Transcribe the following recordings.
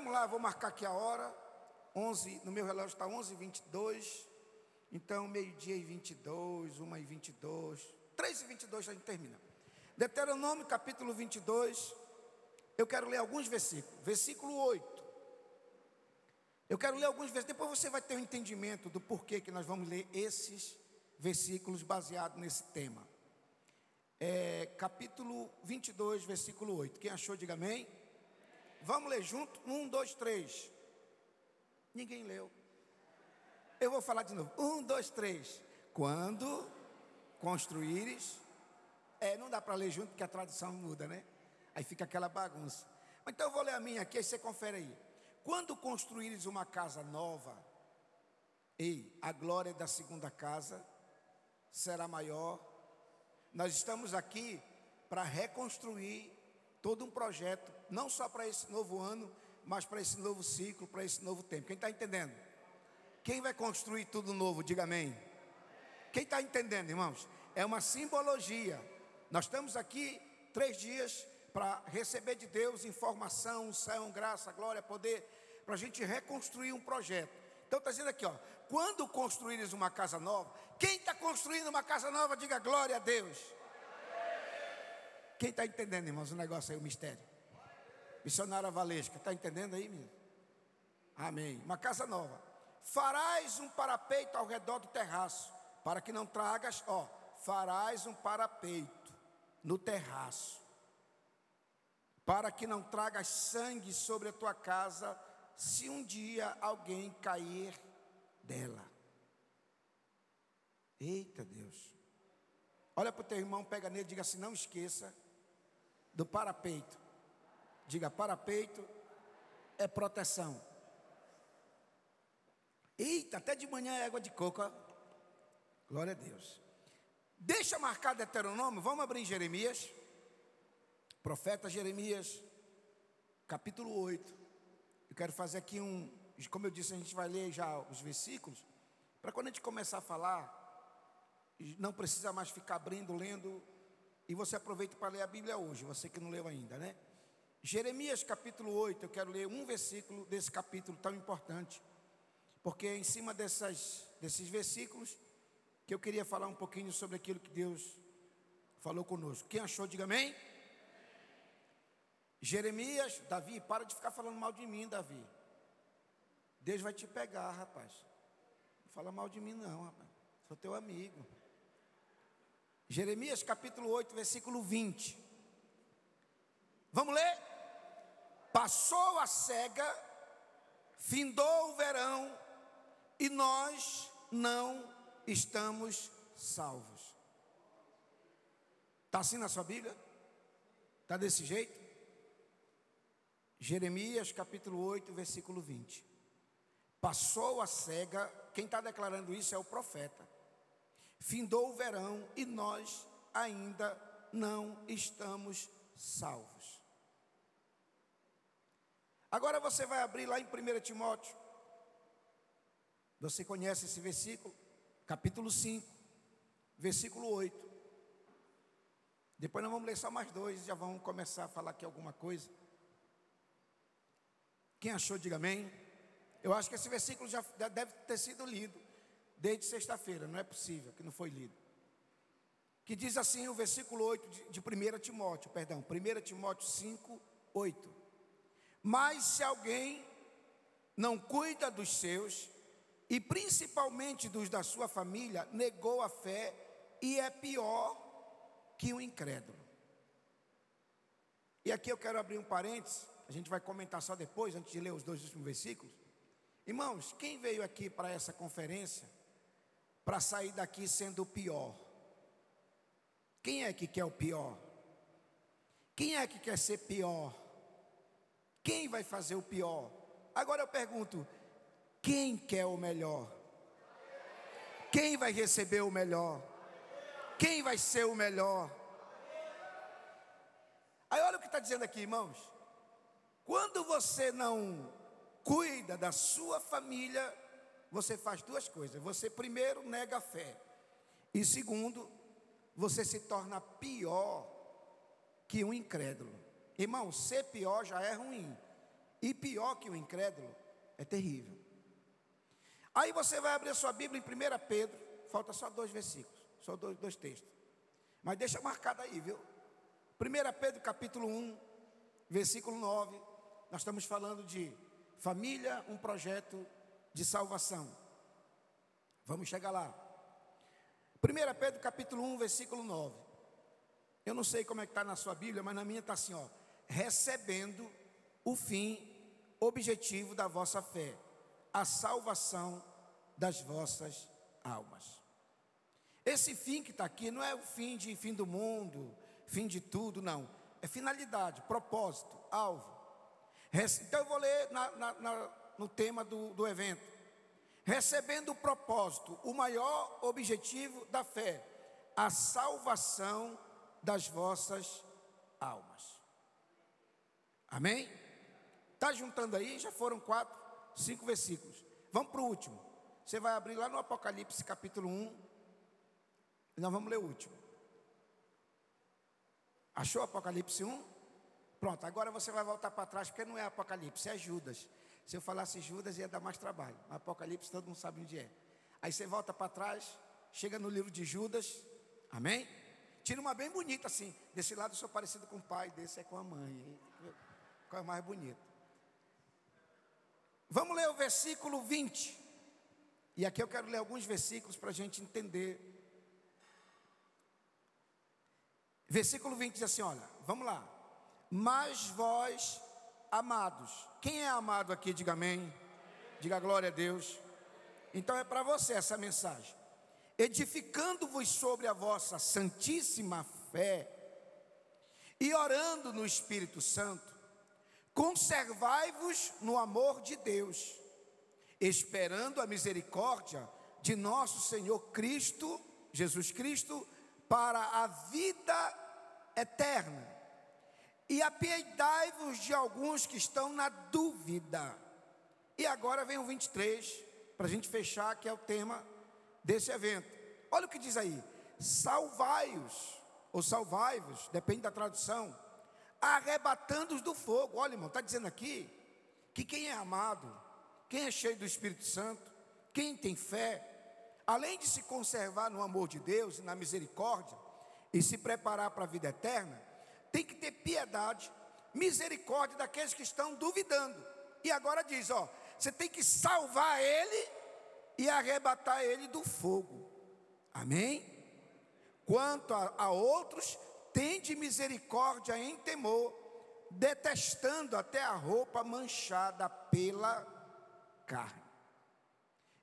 vamos lá, vou marcar aqui a hora. 11, no meu relógio está 11 22 Então, meio-dia e 22, 1 e 22. 3 e 22 a gente termina. Deuteronômio capítulo 22. Eu quero ler alguns versículos. Versículo 8. Eu quero ler alguns versículos. Depois você vai ter um entendimento do porquê que nós vamos ler esses versículos baseados nesse tema. É, capítulo 22, versículo 8. Quem achou, diga amém. Vamos ler junto? Um, dois, três. Ninguém leu. Eu vou falar de novo. Um, dois, três. Quando construíres. É, não dá para ler junto porque a tradução muda, né? Aí fica aquela bagunça. Então eu vou ler a minha aqui, aí você confere aí. Quando construíres uma casa nova, ei, a glória da segunda casa será maior. Nós estamos aqui para reconstruir todo um projeto, não só para esse novo ano, mas para esse novo ciclo, para esse novo tempo. Quem está entendendo? Quem vai construir tudo novo? Diga amém. Quem está entendendo, irmãos? É uma simbologia. Nós estamos aqui três dias para receber de Deus informação, unção, graça, glória, poder, para a gente reconstruir um projeto. Então está dizendo aqui, ó, quando construíres uma casa nova, quem está construindo uma casa nova, diga glória a Deus. Quem está entendendo, irmãos, o negócio aí, o mistério? Missionária Valesca, está entendendo aí, menino? Amém. Uma casa nova. Farás um parapeito ao redor do terraço, para que não tragas, ó, farás um parapeito no terraço, para que não tragas sangue sobre a tua casa, se um dia alguém cair dela. Eita Deus. Olha para o teu irmão, pega nele, diga assim: não esqueça do parapeito. Diga: parapeito é proteção. Eita, até de manhã é água de coco. Glória a Deus. Deixa marcar Deuteronômio, vamos abrir em Jeremias. Profeta Jeremias, capítulo 8. Eu quero fazer aqui um, como eu disse, a gente vai ler já os versículos, para quando a gente começar a falar, não precisa mais ficar abrindo, lendo e você aproveita para ler a Bíblia hoje, você que não leu ainda, né? Jeremias capítulo 8, eu quero ler um versículo desse capítulo tão importante, porque é em cima dessas, desses versículos que eu queria falar um pouquinho sobre aquilo que Deus falou conosco. Quem achou, diga amém. Jeremias, Davi, para de ficar falando mal de mim, Davi. Deus vai te pegar, rapaz. Não fala mal de mim, não, rapaz. Sou teu amigo. Jeremias capítulo 8, versículo 20. Vamos ler? Passou a cega, findou o verão, e nós não estamos salvos. Está assim na sua Bíblia? Está desse jeito? Jeremias capítulo 8, versículo 20. Passou a cega, quem está declarando isso é o profeta. Findou o verão e nós ainda não estamos salvos. Agora você vai abrir lá em 1 Timóteo. Você conhece esse versículo? Capítulo 5, versículo 8. Depois nós vamos ler só mais dois, já vamos começar a falar aqui alguma coisa. Quem achou, diga amém. Eu acho que esse versículo já deve ter sido lido desde sexta-feira, não é possível que não foi lido. Que diz assim o versículo 8 de, de 1 Timóteo, perdão, 1 Timóteo 5, 8. Mas se alguém não cuida dos seus, e principalmente dos da sua família, negou a fé e é pior que o incrédulo. E aqui eu quero abrir um parênteses, a gente vai comentar só depois, antes de ler os dois últimos versículos. Irmãos, quem veio aqui para essa conferência para sair daqui sendo o pior. Quem é que quer o pior? Quem é que quer ser pior? Quem vai fazer o pior? Agora eu pergunto: quem quer o melhor? Quem vai receber o melhor? Quem vai ser o melhor? Aí olha o que está dizendo aqui, irmãos. Quando você não cuida da sua família, você faz duas coisas. Você, primeiro, nega a fé. E, segundo, você se torna pior que um incrédulo. Irmão, ser pior já é ruim. E pior que o incrédulo, é terrível. Aí você vai abrir a sua Bíblia em 1 Pedro, falta só dois versículos, só dois, dois textos. Mas deixa marcado aí, viu? 1 Pedro capítulo 1, versículo 9, nós estamos falando de família, um projeto de salvação. Vamos chegar lá. 1 Pedro capítulo 1, versículo 9. Eu não sei como é que está na sua Bíblia, mas na minha está assim, ó. Recebendo o fim objetivo da vossa fé, a salvação das vossas almas. Esse fim que está aqui não é o fim de fim do mundo, fim de tudo, não. É finalidade, propósito, alvo. Então eu vou ler na, na, na, no tema do, do evento. Recebendo o propósito, o maior objetivo da fé, a salvação das vossas almas. Amém? Está juntando aí? Já foram quatro, cinco versículos. Vamos para o último. Você vai abrir lá no Apocalipse capítulo 1. E nós vamos ler o último. Achou Apocalipse 1? Pronto, agora você vai voltar para trás, porque não é Apocalipse, é Judas. Se eu falasse Judas, ia dar mais trabalho. Apocalipse, todo mundo sabe onde é. Aí você volta para trás, chega no livro de Judas, amém? Tira uma bem bonita assim. Desse lado eu sou parecido com o pai, desse é com a mãe. Qual é mais bonito? Vamos ler o versículo 20. E aqui eu quero ler alguns versículos para a gente entender. Versículo 20 diz assim: olha, vamos lá. Mas vós, amados, quem é amado aqui? Diga amém. Diga glória a Deus. Então é para você essa mensagem. Edificando-vos sobre a vossa santíssima fé e orando no Espírito Santo, Conservai-vos no amor de Deus, esperando a misericórdia de nosso Senhor Cristo, Jesus Cristo, para a vida eterna. E apiedai-vos de alguns que estão na dúvida. E agora vem o 23, para a gente fechar, que é o tema desse evento. Olha o que diz aí: salvai-os, ou salvai-vos, depende da tradução arrebatando-os do fogo. Olha, irmão, está dizendo aqui que quem é amado, quem é cheio do Espírito Santo, quem tem fé, além de se conservar no amor de Deus e na misericórdia, e se preparar para a vida eterna, tem que ter piedade, misericórdia daqueles que estão duvidando. E agora diz: ó, você tem que salvar ele e arrebatar ele do fogo. Amém? Quanto a, a outros, tende misericórdia em temor, detestando até a roupa manchada pela carne.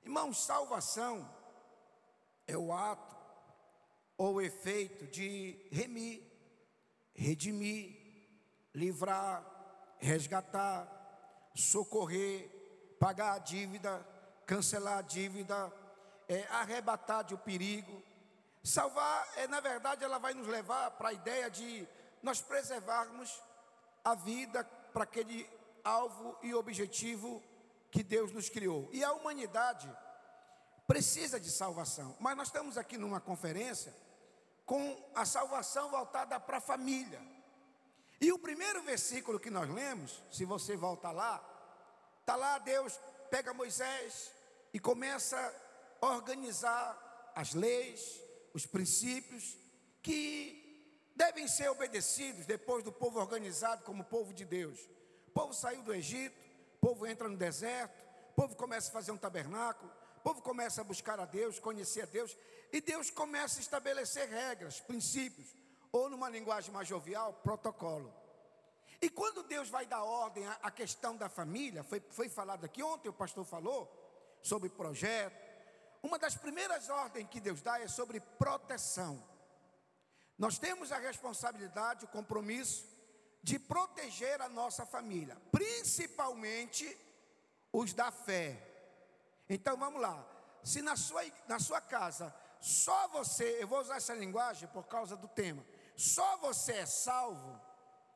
Irmãos, salvação é o ato ou o efeito de remir, redimir, livrar, resgatar, socorrer, pagar a dívida, cancelar a dívida, é, arrebatar de o perigo, Salvar, é, na verdade, ela vai nos levar para a ideia de nós preservarmos a vida para aquele alvo e objetivo que Deus nos criou. E a humanidade precisa de salvação. Mas nós estamos aqui numa conferência com a salvação voltada para a família. E o primeiro versículo que nós lemos, se você volta lá, está lá Deus pega Moisés e começa a organizar as leis, os princípios que devem ser obedecidos depois do povo organizado como povo de Deus. O povo saiu do Egito, o povo entra no deserto, o povo começa a fazer um tabernáculo, o povo começa a buscar a Deus, conhecer a Deus, e Deus começa a estabelecer regras, princípios, ou numa linguagem mais jovial, protocolo. E quando Deus vai dar ordem à questão da família, foi, foi falado aqui ontem, o pastor falou sobre projeto, uma das primeiras ordens que Deus dá é sobre proteção. Nós temos a responsabilidade, o compromisso de proteger a nossa família, principalmente os da fé. Então vamos lá. Se na sua, na sua casa só você, eu vou usar essa linguagem por causa do tema, só você é salvo,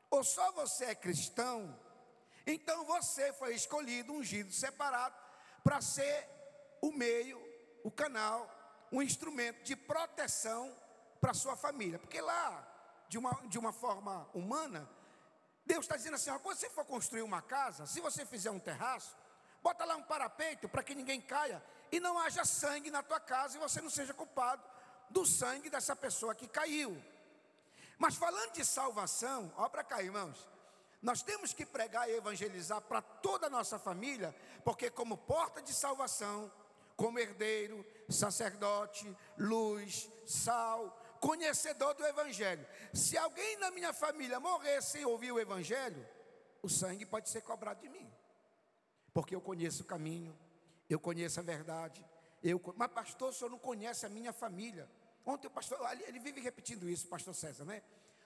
ou só você é cristão, então você foi escolhido, ungido, separado, para ser o meio o canal, um instrumento de proteção para sua família. Porque lá, de uma, de uma forma humana, Deus está dizendo assim: ó, quando você for construir uma casa, se você fizer um terraço, bota lá um parapeito para que ninguém caia e não haja sangue na tua casa e você não seja culpado do sangue dessa pessoa que caiu. Mas falando de salvação, ó para cá, irmãos, nós temos que pregar e evangelizar para toda a nossa família, porque como porta de salvação, como herdeiro, sacerdote, luz, sal, conhecedor do evangelho. Se alguém na minha família morrer sem ouvir o evangelho, o sangue pode ser cobrado de mim. Porque eu conheço o caminho, eu conheço a verdade. Eu, mas pastor, o senhor não conhece a minha família. Ontem o pastor, ele vive repetindo isso, pastor César, né?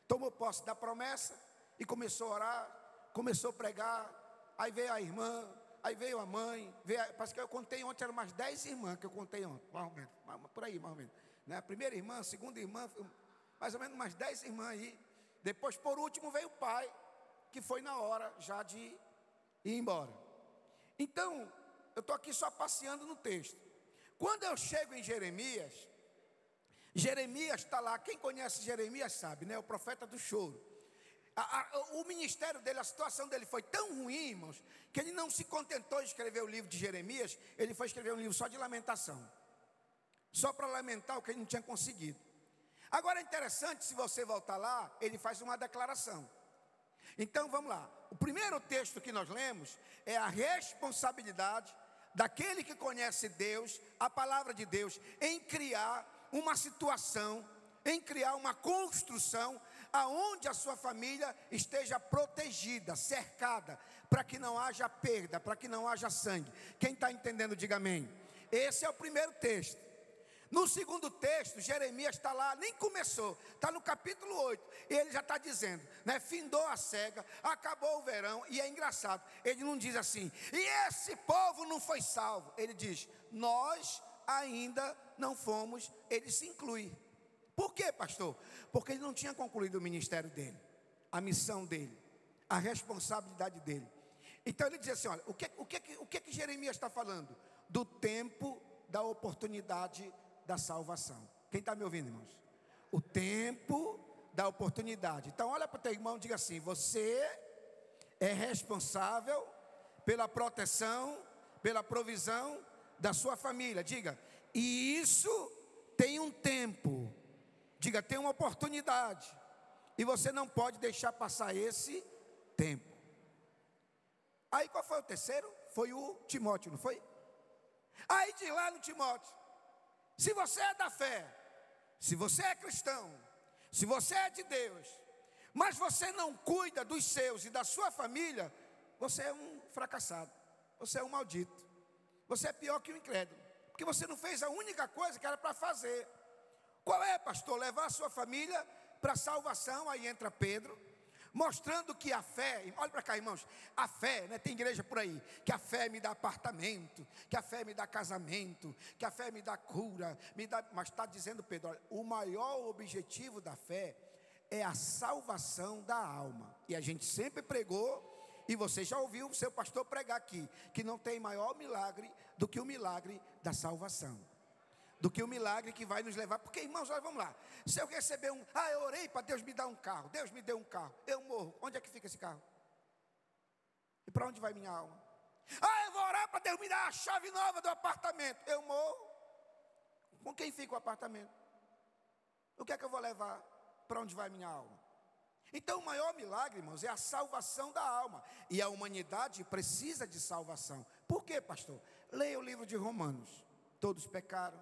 Tomou posse da promessa e começou a orar, começou a pregar. Aí veio a irmã, aí veio a mãe. Veio a, parece que eu contei ontem, eram mais dez irmãs que eu contei ontem, mais ou menos, por aí, mais ou menos. Né? A primeira irmã, a segunda irmã, mais ou menos umas dez irmãs aí. Depois, por último, veio o pai, que foi na hora já de ir embora. Então, eu estou aqui só passeando no texto. Quando eu chego em Jeremias, Jeremias está lá, quem conhece Jeremias sabe, né? O profeta do choro. A, a, o ministério dele, a situação dele foi tão ruim, irmãos, que ele não se contentou em escrever o livro de Jeremias, ele foi escrever um livro só de lamentação. Só para lamentar o que ele não tinha conseguido. Agora é interessante, se você voltar lá, ele faz uma declaração. Então vamos lá. O primeiro texto que nós lemos é a responsabilidade daquele que conhece Deus, a palavra de Deus, em criar uma situação, em criar uma construção aonde a sua família esteja protegida, cercada, para que não haja perda, para que não haja sangue. Quem está entendendo, diga amém. Esse é o primeiro texto. No segundo texto, Jeremias está lá, nem começou, está no capítulo 8, e ele já está dizendo, né? Findou a cega, acabou o verão, e é engraçado, ele não diz assim, e esse povo não foi salvo, ele diz, nós ainda não fomos, ele se inclui. Por quê, pastor? Porque ele não tinha concluído o ministério dele, a missão dele, a responsabilidade dele. Então ele diz assim: olha, o que, o que, o que, que Jeremias está falando? Do tempo da oportunidade da salvação. Quem está me ouvindo, irmãos? O tempo da oportunidade. Então, olha para o teu irmão e diga assim: você é responsável pela proteção, pela provisão da sua família. Diga, e isso tem um tempo. Diga, tem uma oportunidade. E você não pode deixar passar esse tempo. Aí qual foi o terceiro? Foi o Timóteo, não foi? Aí de lá no Timóteo. Se você é da fé, se você é cristão, se você é de Deus, mas você não cuida dos seus e da sua família, você é um fracassado, você é um maldito. Você é pior que o incrédulo, porque você não fez a única coisa que era para fazer. Qual é, pastor? Levar a sua família para a salvação. Aí entra Pedro, mostrando que a fé, olha para cá, irmãos, a fé, né, tem igreja por aí, que a fé me dá apartamento, que a fé me dá casamento, que a fé me dá cura, me dá, mas está dizendo Pedro, olha, o maior objetivo da fé é a salvação da alma. E a gente sempre pregou e você já ouviu o seu pastor pregar aqui que não tem maior milagre do que o milagre da salvação. Do que o milagre que vai nos levar. Porque, irmãos, olha, vamos lá. Se eu receber um. Ah, eu orei para Deus me dar um carro. Deus me deu um carro. Eu morro. Onde é que fica esse carro? E para onde vai minha alma? Ah, eu vou orar para Deus me dar a chave nova do apartamento. Eu morro. Com quem fica o apartamento? O que é que eu vou levar? Para onde vai minha alma? Então, o maior milagre, irmãos, é a salvação da alma. E a humanidade precisa de salvação. Por quê, pastor? Leia o livro de Romanos. Todos pecaram,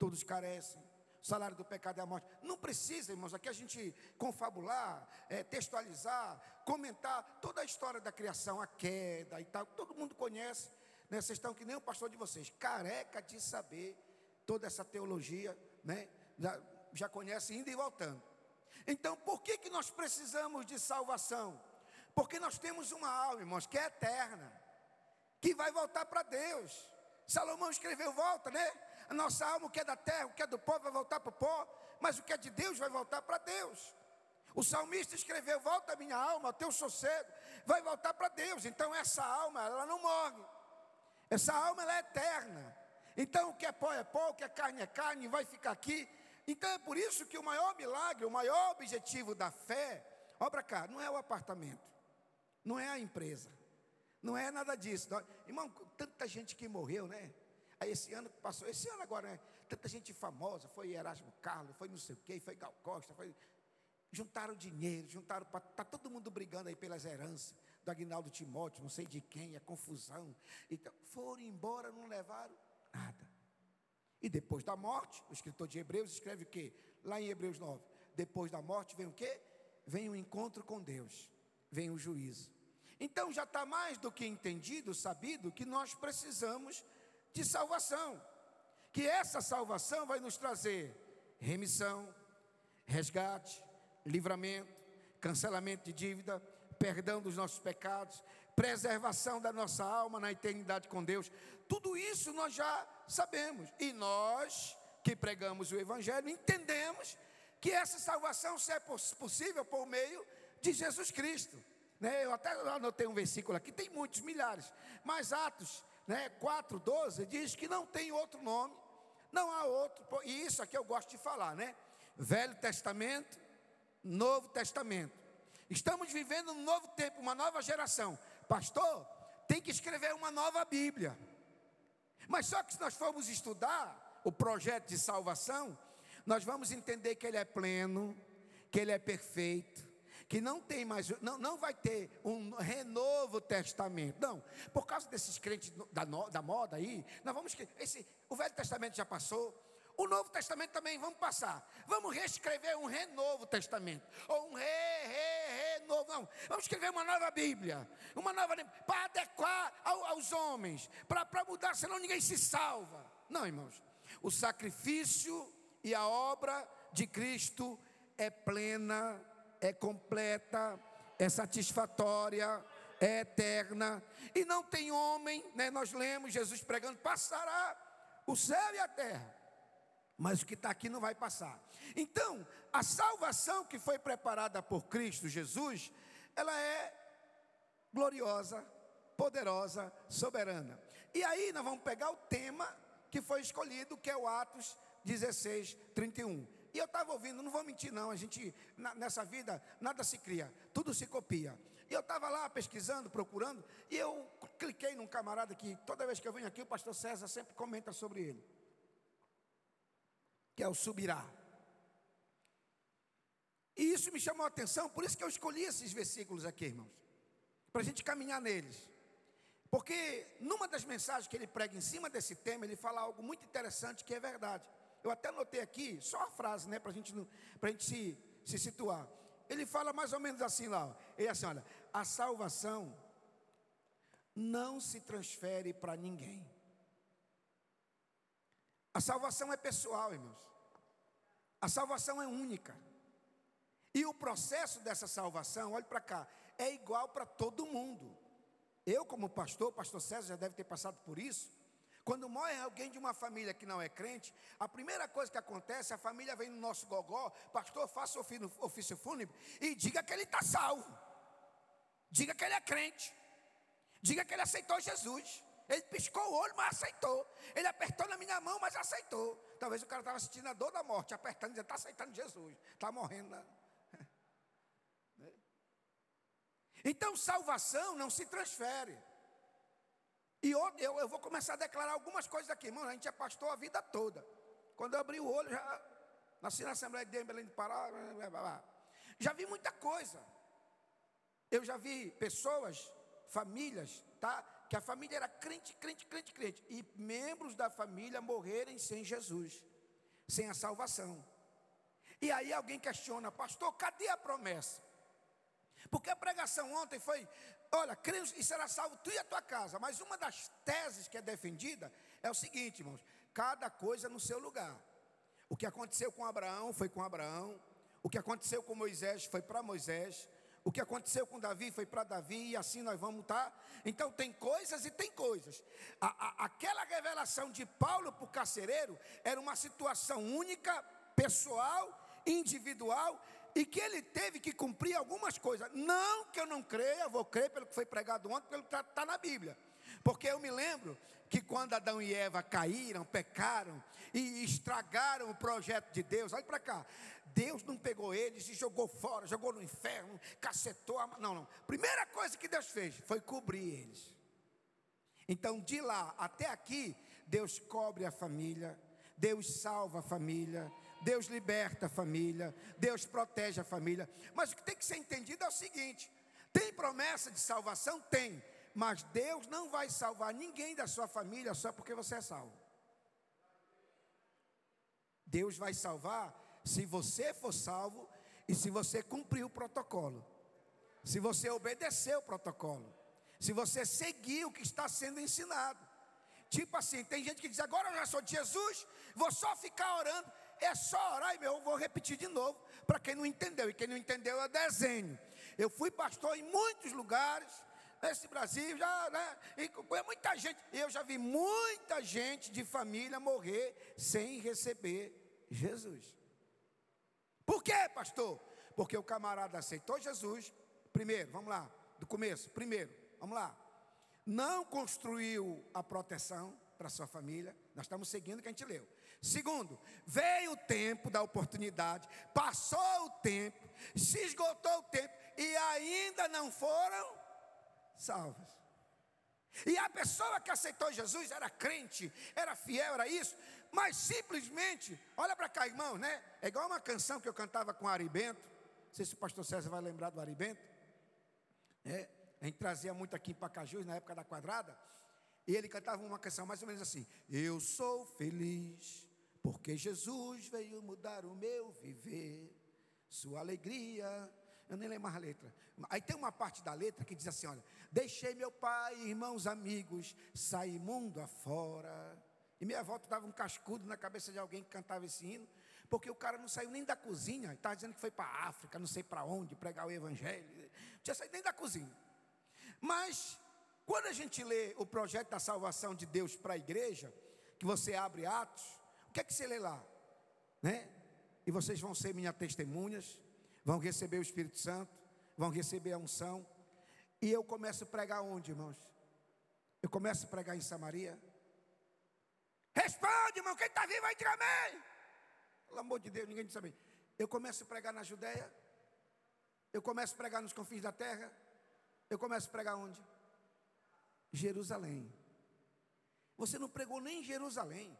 todos carecem. O salário do pecado é a morte. Não precisa, irmãos, aqui a gente confabular, é, textualizar, comentar toda a história da criação, a queda e tal. Todo mundo conhece. Né? Vocês estão que nem o pastor de vocês, careca de saber toda essa teologia, né? já, já conhece indo e voltando. Então, por que, que nós precisamos de salvação? Porque nós temos uma alma, irmãos, que é eterna, que vai voltar para Deus. Salomão escreveu: volta, né? A nossa alma, o que é da terra, o que é do pó, vai voltar para o pó, mas o que é de Deus vai voltar para Deus. O salmista escreveu: volta minha alma, o teu sossego, vai voltar para Deus. Então, essa alma, ela não morre, essa alma, ela é eterna. Então, o que é pó é pó, o que é carne é carne, vai ficar aqui então é por isso que o maior milagre, o maior objetivo da fé, para cá, não é o apartamento, não é a empresa, não é nada disso. Irmão, tanta gente que morreu, né? Aí esse ano que passou, esse ano agora, né? Tanta gente famosa, foi Erasmo Carlos, foi não sei o quê, foi Gal Costa, foi. Juntaram dinheiro, juntaram para. Está todo mundo brigando aí pelas heranças do Agnaldo Timóteo, não sei de quem, a confusão. Então, foram embora, não levaram nada. E depois da morte, o escritor de Hebreus escreve o quê? Lá em Hebreus 9. Depois da morte vem o quê? Vem o encontro com Deus, vem o juízo. Então já está mais do que entendido, sabido, que nós precisamos de salvação. Que essa salvação vai nos trazer remissão, resgate, livramento, cancelamento de dívida, perdão dos nossos pecados, preservação da nossa alma na eternidade com Deus. Tudo isso nós já sabemos. E nós que pregamos o Evangelho entendemos que essa salvação só é possível por meio de Jesus Cristo. Né? Eu até anotei um versículo aqui, tem muitos, milhares, mas Atos né, 4,12 diz que não tem outro nome, não há outro, e isso aqui eu gosto de falar, né? Velho Testamento, Novo Testamento. Estamos vivendo um novo tempo, uma nova geração. Pastor, tem que escrever uma nova Bíblia. Mas só que se nós formos estudar o projeto de salvação, nós vamos entender que ele é pleno, que ele é perfeito, que não tem mais, não, não vai ter um renovo testamento. Não, por causa desses crentes da, da moda aí, nós vamos esse, o Velho Testamento já passou, o Novo Testamento também vamos passar. Vamos reescrever um renovo testamento. Ou um re, re, renovo. Não. Vamos escrever uma nova Bíblia. Uma nova para adequar ao, aos homens. Para mudar, senão ninguém se salva. Não, irmãos. O sacrifício e a obra de Cristo é plena, é completa, é satisfatória, é eterna. E não tem homem, né? nós lemos Jesus pregando, passará o céu e a terra mas o que está aqui não vai passar. Então, a salvação que foi preparada por Cristo Jesus, ela é gloriosa, poderosa, soberana. E aí nós vamos pegar o tema que foi escolhido, que é o Atos 16, 31. E eu estava ouvindo, não vou mentir não, a gente, nessa vida, nada se cria, tudo se copia. E eu estava lá pesquisando, procurando, e eu cliquei num camarada que toda vez que eu venho aqui, o pastor César sempre comenta sobre ele que é o subirá. E isso me chamou a atenção, por isso que eu escolhi esses versículos aqui, irmãos, para a gente caminhar neles. Porque numa das mensagens que ele prega em cima desse tema, ele fala algo muito interessante que é verdade. Eu até anotei aqui, só a frase, né, para gente, a gente se, se situar. Ele fala mais ou menos assim lá, ele é assim, olha, a salvação não se transfere para ninguém. A salvação é pessoal, irmãos. A salvação é única. E o processo dessa salvação, olhe para cá, é igual para todo mundo. Eu, como pastor, pastor César já deve ter passado por isso. Quando morre alguém de uma família que não é crente, a primeira coisa que acontece, a família vem no nosso gogó, pastor, faça o ofício fúnebre e diga que ele está salvo. Diga que ele é crente. Diga que ele aceitou Jesus. Ele piscou o olho, mas aceitou. Ele apertou na minha mão, mas aceitou. Talvez o cara estava sentindo a dor da morte, apertando, dizendo, está aceitando Jesus. Está morrendo. Né? Então, salvação não se transfere. E eu, eu, vou começar a declarar algumas coisas aqui. Irmão, a gente é pastor a vida toda. Quando eu abri o olho, já nasci na Assembleia de Deus Belém do Pará. Já vi muita coisa. Eu já vi pessoas, famílias, tá? que a família era crente, crente, crente, crente, e membros da família morrerem sem Jesus, sem a salvação. E aí alguém questiona, pastor, cadê a promessa? Porque a pregação ontem foi: olha, cremos e será salvo tu e a tua casa. Mas uma das teses que é defendida é o seguinte, irmãos: cada coisa no seu lugar. O que aconteceu com Abraão foi com Abraão, o que aconteceu com Moisés foi para Moisés, o que aconteceu com Davi foi para Davi e assim nós vamos estar. Tá? Então tem coisas e tem coisas. A, a, aquela revelação de Paulo para o carcereiro era uma situação única, pessoal, individual e que ele teve que cumprir algumas coisas. Não que eu não creia, vou crer pelo que foi pregado ontem, pelo que está tá na Bíblia. Porque eu me lembro que quando Adão e Eva caíram, pecaram e estragaram o projeto de Deus, olha para cá, Deus não pegou eles e jogou fora, jogou no inferno, cacetou. A... Não, não. Primeira coisa que Deus fez foi cobrir eles. Então, de lá até aqui, Deus cobre a família, Deus salva a família, Deus liberta a família, Deus protege a família. Mas o que tem que ser entendido é o seguinte: tem promessa de salvação? Tem. Mas Deus não vai salvar ninguém da sua família só porque você é salvo. Deus vai salvar se você for salvo e se você cumprir o protocolo. Se você obedecer o protocolo. Se você seguir o que está sendo ensinado. Tipo assim, tem gente que diz: agora eu já sou de Jesus, vou só ficar orando. É só orar e eu vou repetir de novo, para quem não entendeu. E quem não entendeu é desenho. Eu fui pastor em muitos lugares, nesse Brasil, já, né? E muita gente. Eu já vi muita gente de família morrer sem receber Jesus. Por quê, pastor? Porque o camarada aceitou Jesus. Primeiro, vamos lá, do começo. Primeiro, vamos lá. Não construiu a proteção para sua família. Nós estamos seguindo o que a gente leu. Segundo, veio o tempo da oportunidade, passou o tempo, se esgotou o tempo e ainda não foram salvos. E a pessoa que aceitou Jesus era crente, era fiel, era isso, mas simplesmente, olha para cá, irmão, né? É igual uma canção que eu cantava com Ari Bento. Não sei se o pastor César vai lembrar do Ari Bento. É, a gente trazia muito aqui em Pacajus, na época da quadrada. E ele cantava uma canção mais ou menos assim: Eu sou feliz, porque Jesus veio mudar o meu viver, sua alegria. Eu nem lembro mais a letra. Aí tem uma parte da letra que diz assim: Olha, deixei meu pai, irmãos, amigos, sair mundo afora. E minha avó dava um cascudo na cabeça de alguém que cantava esse hino, porque o cara não saiu nem da cozinha, estava dizendo que foi para a África, não sei para onde, pregar o evangelho. Não tinha saído nem da cozinha. Mas, quando a gente lê o projeto da salvação de Deus para a igreja, que você abre Atos, o que é que você lê lá? Né? E vocês vão ser minhas testemunhas, vão receber o Espírito Santo, vão receber a unção. E eu começo a pregar onde, irmãos? Eu começo a pregar em Samaria. Responde, irmão, quem está vivo aí, diga amém. Pelo amor de Deus, ninguém diz amém. Eu começo a pregar na Judéia. Eu começo a pregar nos confins da terra. Eu começo a pregar onde? Jerusalém. Você não pregou nem em Jerusalém.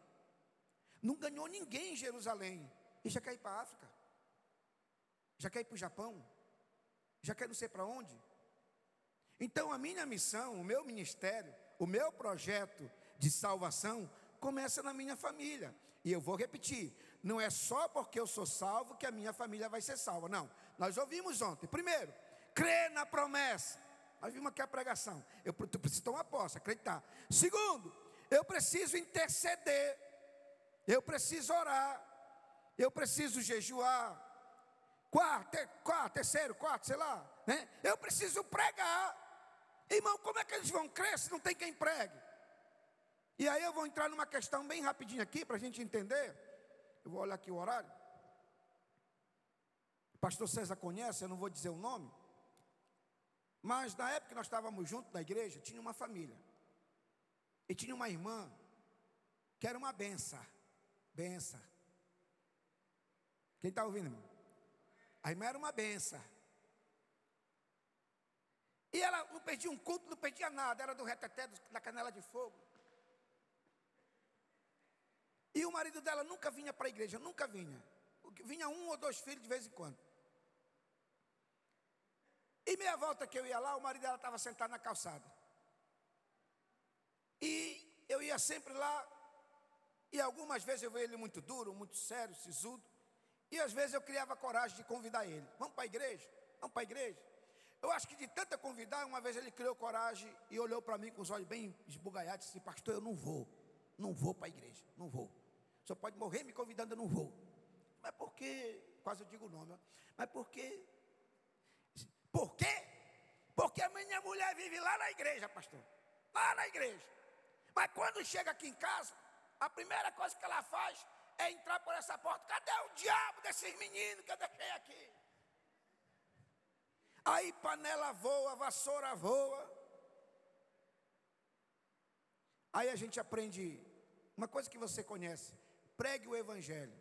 Não ganhou ninguém em Jerusalém. E já quer ir para a África. Já quer ir para o Japão. Já quer não sei para onde. Então a minha missão, o meu ministério, o meu projeto de salvação começa na minha família. E eu vou repetir: não é só porque eu sou salvo que a minha família vai ser salva. Não. Nós ouvimos ontem. Primeiro, crer na promessa. Nós vimos aqui a pregação. Eu preciso tomar posse, acreditar. Segundo, eu preciso interceder. Eu preciso orar. Eu preciso jejuar. Quarto, quarto, terceiro, quarto, sei lá. Né? Eu preciso pregar. Irmão, como é que eles vão crer se não tem quem pregue? E aí eu vou entrar numa questão bem rapidinho aqui para a gente entender. Eu vou olhar aqui o horário. O pastor César conhece, eu não vou dizer o nome. Mas na época que nós estávamos juntos na igreja, tinha uma família. E tinha uma irmã que era uma benção. Benção. Quem está ouvindo, irmão? A irmã era uma benção. E ela não perdia um culto, não perdia nada. Era do reteté, da canela de fogo. E o marido dela nunca vinha para a igreja, nunca vinha. Vinha um ou dois filhos de vez em quando. E meia volta que eu ia lá, o marido dela estava sentado na calçada. E eu ia sempre lá, e algumas vezes eu via ele muito duro, muito sério, sisudo. E às vezes eu criava coragem de convidar ele. Vamos para a igreja? Vamos para a igreja? Eu acho que de tanta convidar, uma vez ele criou coragem e olhou para mim com os olhos bem esbugalhados e disse: Pastor, eu não vou, não vou para a igreja, não vou. Senhor pode morrer me convidando, eu não vou. Mas por quê? Quase eu digo o nome. Mas por quê? Por quê? Porque a minha mulher vive lá na igreja, pastor. Lá na igreja. Mas quando chega aqui em casa, a primeira coisa que ela faz é entrar por essa porta. Cadê o diabo desses meninos que eu deixei aqui? Aí panela voa, vassoura voa. Aí a gente aprende uma coisa que você conhece: pregue o Evangelho.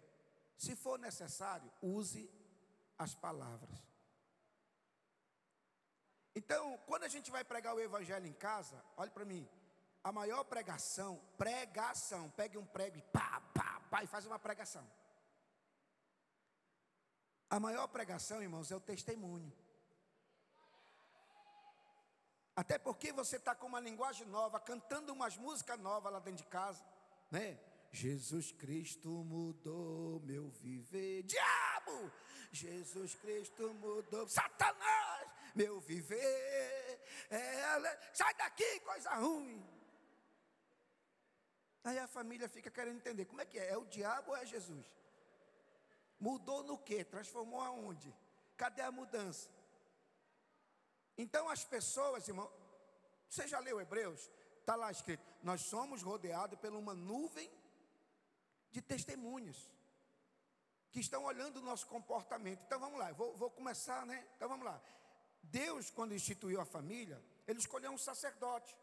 Se for necessário, use as palavras. Então, quando a gente vai pregar o evangelho em casa, olhe para mim, a maior pregação, pregação, pegue um prego e pá, pá, pá, e faz uma pregação. A maior pregação, irmãos, é o testemunho. Até porque você está com uma linguagem nova, cantando umas músicas novas lá dentro de casa, né? Jesus Cristo mudou meu viver. Diabo! Jesus Cristo mudou. Satanás! Meu viver. É, sai daqui, coisa ruim. Aí a família fica querendo entender: como é que é? É o diabo ou é Jesus? Mudou no que? Transformou aonde? Cadê a mudança? Então as pessoas, irmão, você já leu Hebreus? Está lá escrito: nós somos rodeados por uma nuvem de testemunhas que estão olhando o nosso comportamento. Então vamos lá, vou, vou começar, né? Então vamos lá. Deus, quando instituiu a família, Ele escolheu um sacerdote.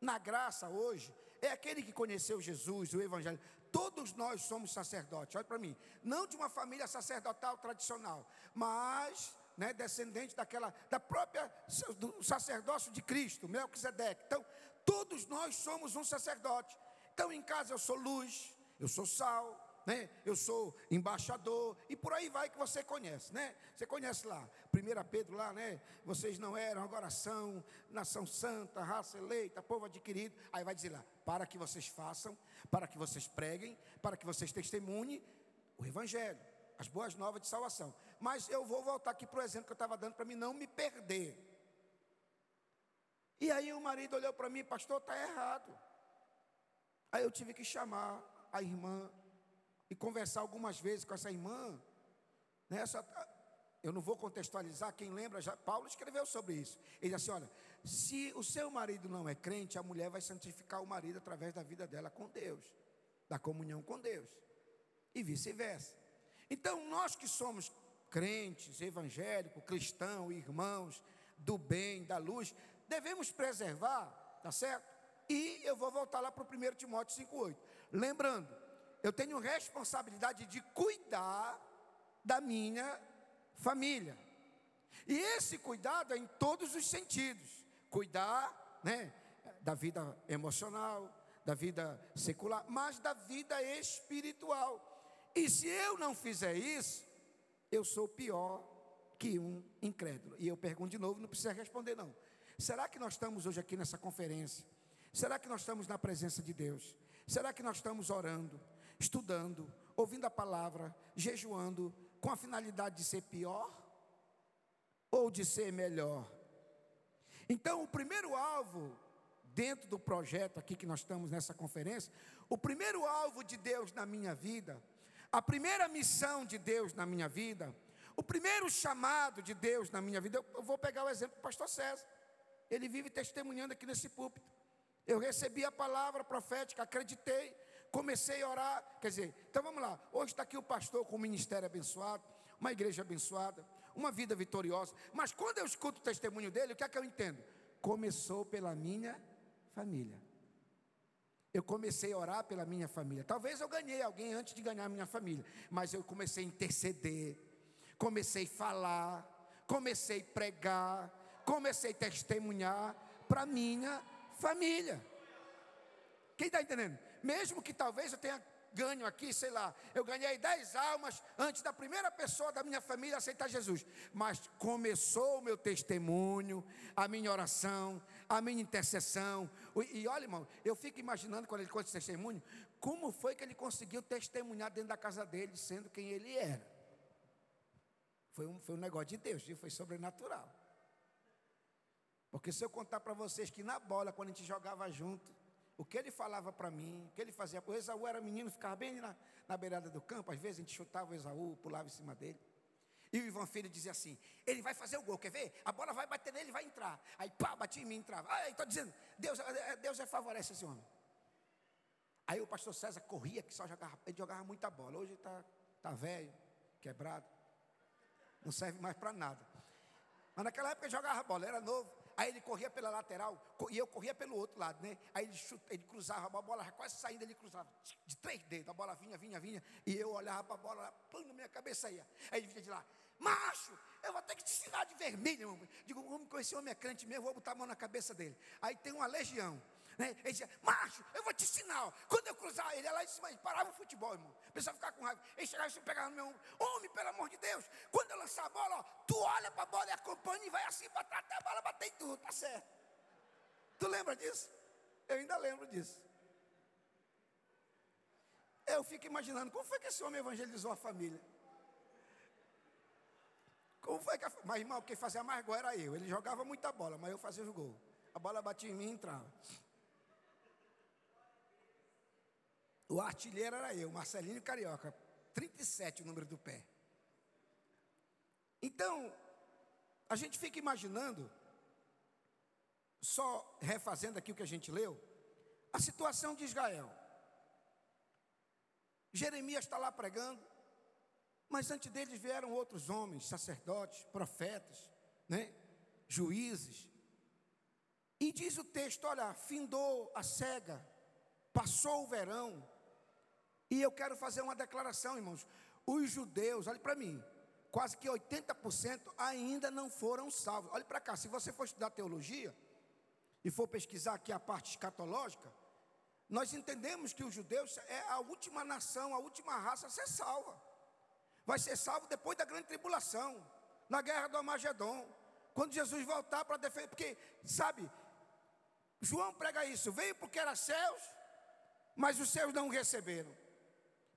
Na graça hoje, é aquele que conheceu Jesus, o Evangelho. Todos nós somos sacerdotes, olha para mim. Não de uma família sacerdotal tradicional, mas né, descendente daquela, da própria do sacerdócio de Cristo, Melquisedeque. Então, todos nós somos um sacerdote. Então, em casa eu sou luz, eu sou sal, né? Eu sou embaixador e por aí vai que você conhece, né? Você conhece lá, 1 Pedro lá, né? Vocês não eram, agora são, nação santa, raça eleita, povo adquirido. Aí vai dizer lá, para que vocês façam, para que vocês preguem, para que vocês testemunhem o evangelho, as boas novas de salvação. Mas eu vou voltar aqui para o exemplo que eu estava dando para mim não me perder. E aí o marido olhou para mim, pastor, está errado. Aí eu tive que chamar a irmã e conversar algumas vezes com essa irmã. Nessa, eu não vou contextualizar, quem lembra, já, Paulo escreveu sobre isso. Ele disse assim: olha, se o seu marido não é crente, a mulher vai santificar o marido através da vida dela com Deus, da comunhão com Deus, e vice-versa. Então, nós que somos crentes, evangélicos, cristãos, irmãos, do bem, da luz, devemos preservar, tá certo? E eu vou voltar lá para o 1 Timóteo 5,8. Lembrando, eu tenho responsabilidade de cuidar da minha família. E esse cuidado é em todos os sentidos. Cuidar, né, da vida emocional, da vida secular, mas da vida espiritual. E se eu não fizer isso, eu sou pior que um incrédulo. E eu pergunto de novo, não precisa responder não. Será que nós estamos hoje aqui nessa conferência? Será que nós estamos na presença de Deus? Será que nós estamos orando, estudando, ouvindo a palavra, jejuando, com a finalidade de ser pior ou de ser melhor? Então, o primeiro alvo, dentro do projeto aqui que nós estamos nessa conferência, o primeiro alvo de Deus na minha vida, a primeira missão de Deus na minha vida, o primeiro chamado de Deus na minha vida, eu vou pegar o exemplo do pastor César. Ele vive testemunhando aqui nesse púlpito. Eu recebi a palavra profética, acreditei, comecei a orar. Quer dizer, então vamos lá. Hoje está aqui o pastor com um ministério abençoado, uma igreja abençoada, uma vida vitoriosa. Mas quando eu escuto o testemunho dele, o que é que eu entendo? Começou pela minha família. Eu comecei a orar pela minha família. Talvez eu ganhei alguém antes de ganhar a minha família, mas eu comecei a interceder, comecei a falar, comecei a pregar, comecei a testemunhar para minha família. Quem está entendendo? Mesmo que talvez eu tenha ganho aqui, sei lá, eu ganhei dez almas antes da primeira pessoa da minha família aceitar Jesus. Mas começou o meu testemunho, a minha oração, a minha intercessão. E, e olha, irmão, eu fico imaginando quando ele conta esse testemunho, como foi que ele conseguiu testemunhar dentro da casa dele, sendo quem ele era. Foi um, foi um negócio de Deus, foi sobrenatural. Porque se eu contar para vocês que na bola, quando a gente jogava junto, o que ele falava para mim, o que ele fazia. O Esaú era menino, ficava bem na, na beirada do campo. Às vezes a gente chutava o Esaú, pulava em cima dele. E o Ivan Filho dizia assim: ele vai fazer o gol, quer ver? A bola vai bater nele, vai entrar. Aí pá, batia em mim, entrava. Aí estou dizendo, Deus, é, é, Deus é favorece esse homem. Aí o pastor César corria, que só jogava, ele jogava muita bola. Hoje está tá velho, quebrado, não serve mais para nada. Mas naquela época ele jogava bola, era novo. Aí ele corria pela lateral e eu corria pelo outro lado, né? Aí ele, chuta, ele cruzava a bola, quase saindo, ele cruzava de três dedos. A bola vinha, vinha, vinha. E eu olhava para a bola, pum, na minha cabeça ia. Aí ele vinha de lá, macho, eu vou ter que te ensinar de vermelho. Digo, homem com esse homem é crente mesmo, vou botar a mão na cabeça dele. Aí tem uma legião. Né? Ele dizia, macho, eu vou te ensinar. Quando eu cruzar, ele lá em cima, ele parava o futebol, irmão. A pessoa ficava com raiva. Ele chegava e pegava no meu ombro. Homem, pelo amor de Deus, quando eu lançar a bola, ó, tu olha para a bola e acompanha e vai assim para trás até a bola bater em tudo, tá certo. Tu lembra disso? Eu ainda lembro disso. Eu fico imaginando, como foi que esse homem evangelizou a família? Como foi que a... Mas, irmão, quem fazia mais gol era eu. Ele jogava muita bola, mas eu fazia os gols. A bola batia em mim e entrava. O artilheiro era eu, Marcelinho Carioca. 37 o número do pé. Então, a gente fica imaginando, só refazendo aqui o que a gente leu, a situação de Israel. Jeremias está lá pregando, mas antes deles vieram outros homens, sacerdotes, profetas, né? juízes. E diz o texto: olha, findou a cega, passou o verão. E eu quero fazer uma declaração, irmãos. Os judeus, olhe para mim, quase que 80% ainda não foram salvos. Olhe para cá, se você for estudar teologia e for pesquisar aqui a parte escatológica, nós entendemos que os judeus é a última nação, a última raça a ser salva vai ser salvo depois da grande tribulação, na guerra do Amagedon, quando Jesus voltar para defender, porque, sabe, João prega isso, veio porque era céus, mas os céus não receberam.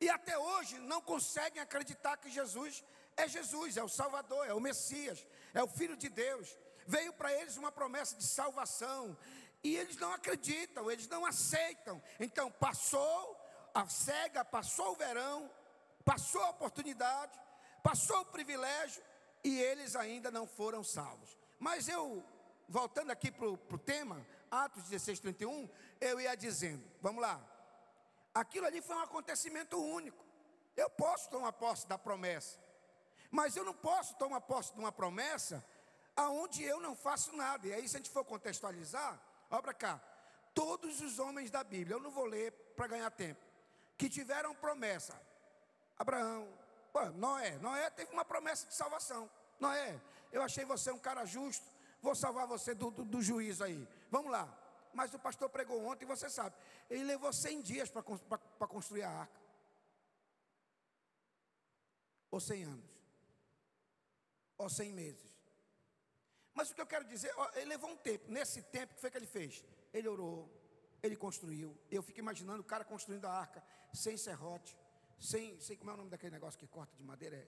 E até hoje não conseguem acreditar que Jesus é Jesus, é o Salvador, é o Messias, é o Filho de Deus. Veio para eles uma promessa de salvação, e eles não acreditam, eles não aceitam. Então passou a cega, passou o verão, passou a oportunidade, passou o privilégio e eles ainda não foram salvos. Mas eu, voltando aqui para o tema, Atos 16, 31, eu ia dizendo, vamos lá, aquilo ali foi um acontecimento único. Eu posso tomar posse da promessa, mas eu não posso tomar posse de uma promessa aonde eu não faço nada. E aí, se a gente for contextualizar, olha para cá, todos os homens da Bíblia, eu não vou ler para ganhar tempo, que tiveram promessa, Abraão, Noé, Noé teve uma promessa de salvação. Noé, eu achei você um cara justo, vou salvar você do, do, do juízo aí. Vamos lá. Mas o pastor pregou ontem, você sabe, ele levou 100 dias para construir a arca. Ou 100 anos. Ou 100 meses. Mas o que eu quero dizer, ele levou um tempo. Nesse tempo, o que foi que ele fez? Ele orou, ele construiu. Eu fico imaginando o cara construindo a arca sem serrote, sem, sei como é o nome daquele negócio que corta de madeira, é,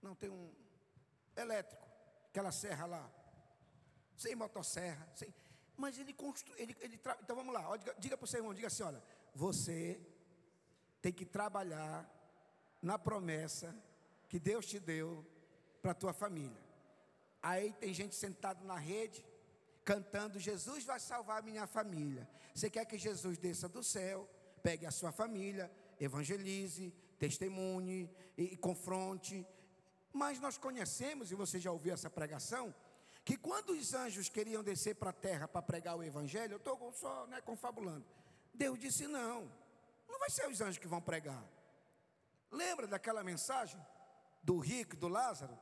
não tem um elétrico, aquela serra lá, sem motosserra, sem, mas ele construiu, ele, ele então vamos lá, diga, diga para o seu irmão, diga assim, olha, você tem que trabalhar na promessa que Deus te deu para a tua família. Aí tem gente sentada na rede, cantando: Jesus vai salvar a minha família. Você quer que Jesus desça do céu, pegue a sua família, evangelize, testemunhe e, e confronte. Mas nós conhecemos, e você já ouviu essa pregação, que quando os anjos queriam descer para a terra para pregar o evangelho, eu estou só né, confabulando. Deus disse: não, não vai ser os anjos que vão pregar. Lembra daquela mensagem do rico, do Lázaro?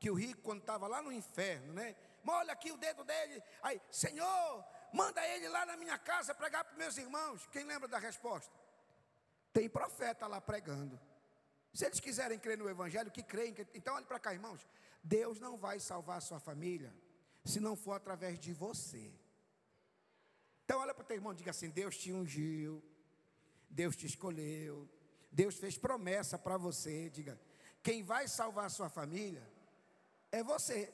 Que o rico, quando estava lá no inferno, né? Molha aqui o dedo dele, aí, Senhor, manda ele lá na minha casa pregar para meus irmãos. Quem lembra da resposta? Tem profeta lá pregando. Se eles quiserem crer no Evangelho, que creem. Que... Então, olhe para cá, irmãos. Deus não vai salvar a sua família se não for através de você. Então, olha para o teu irmão e diga assim: Deus te ungiu, Deus te escolheu, Deus fez promessa para você. Diga: quem vai salvar a sua família é você.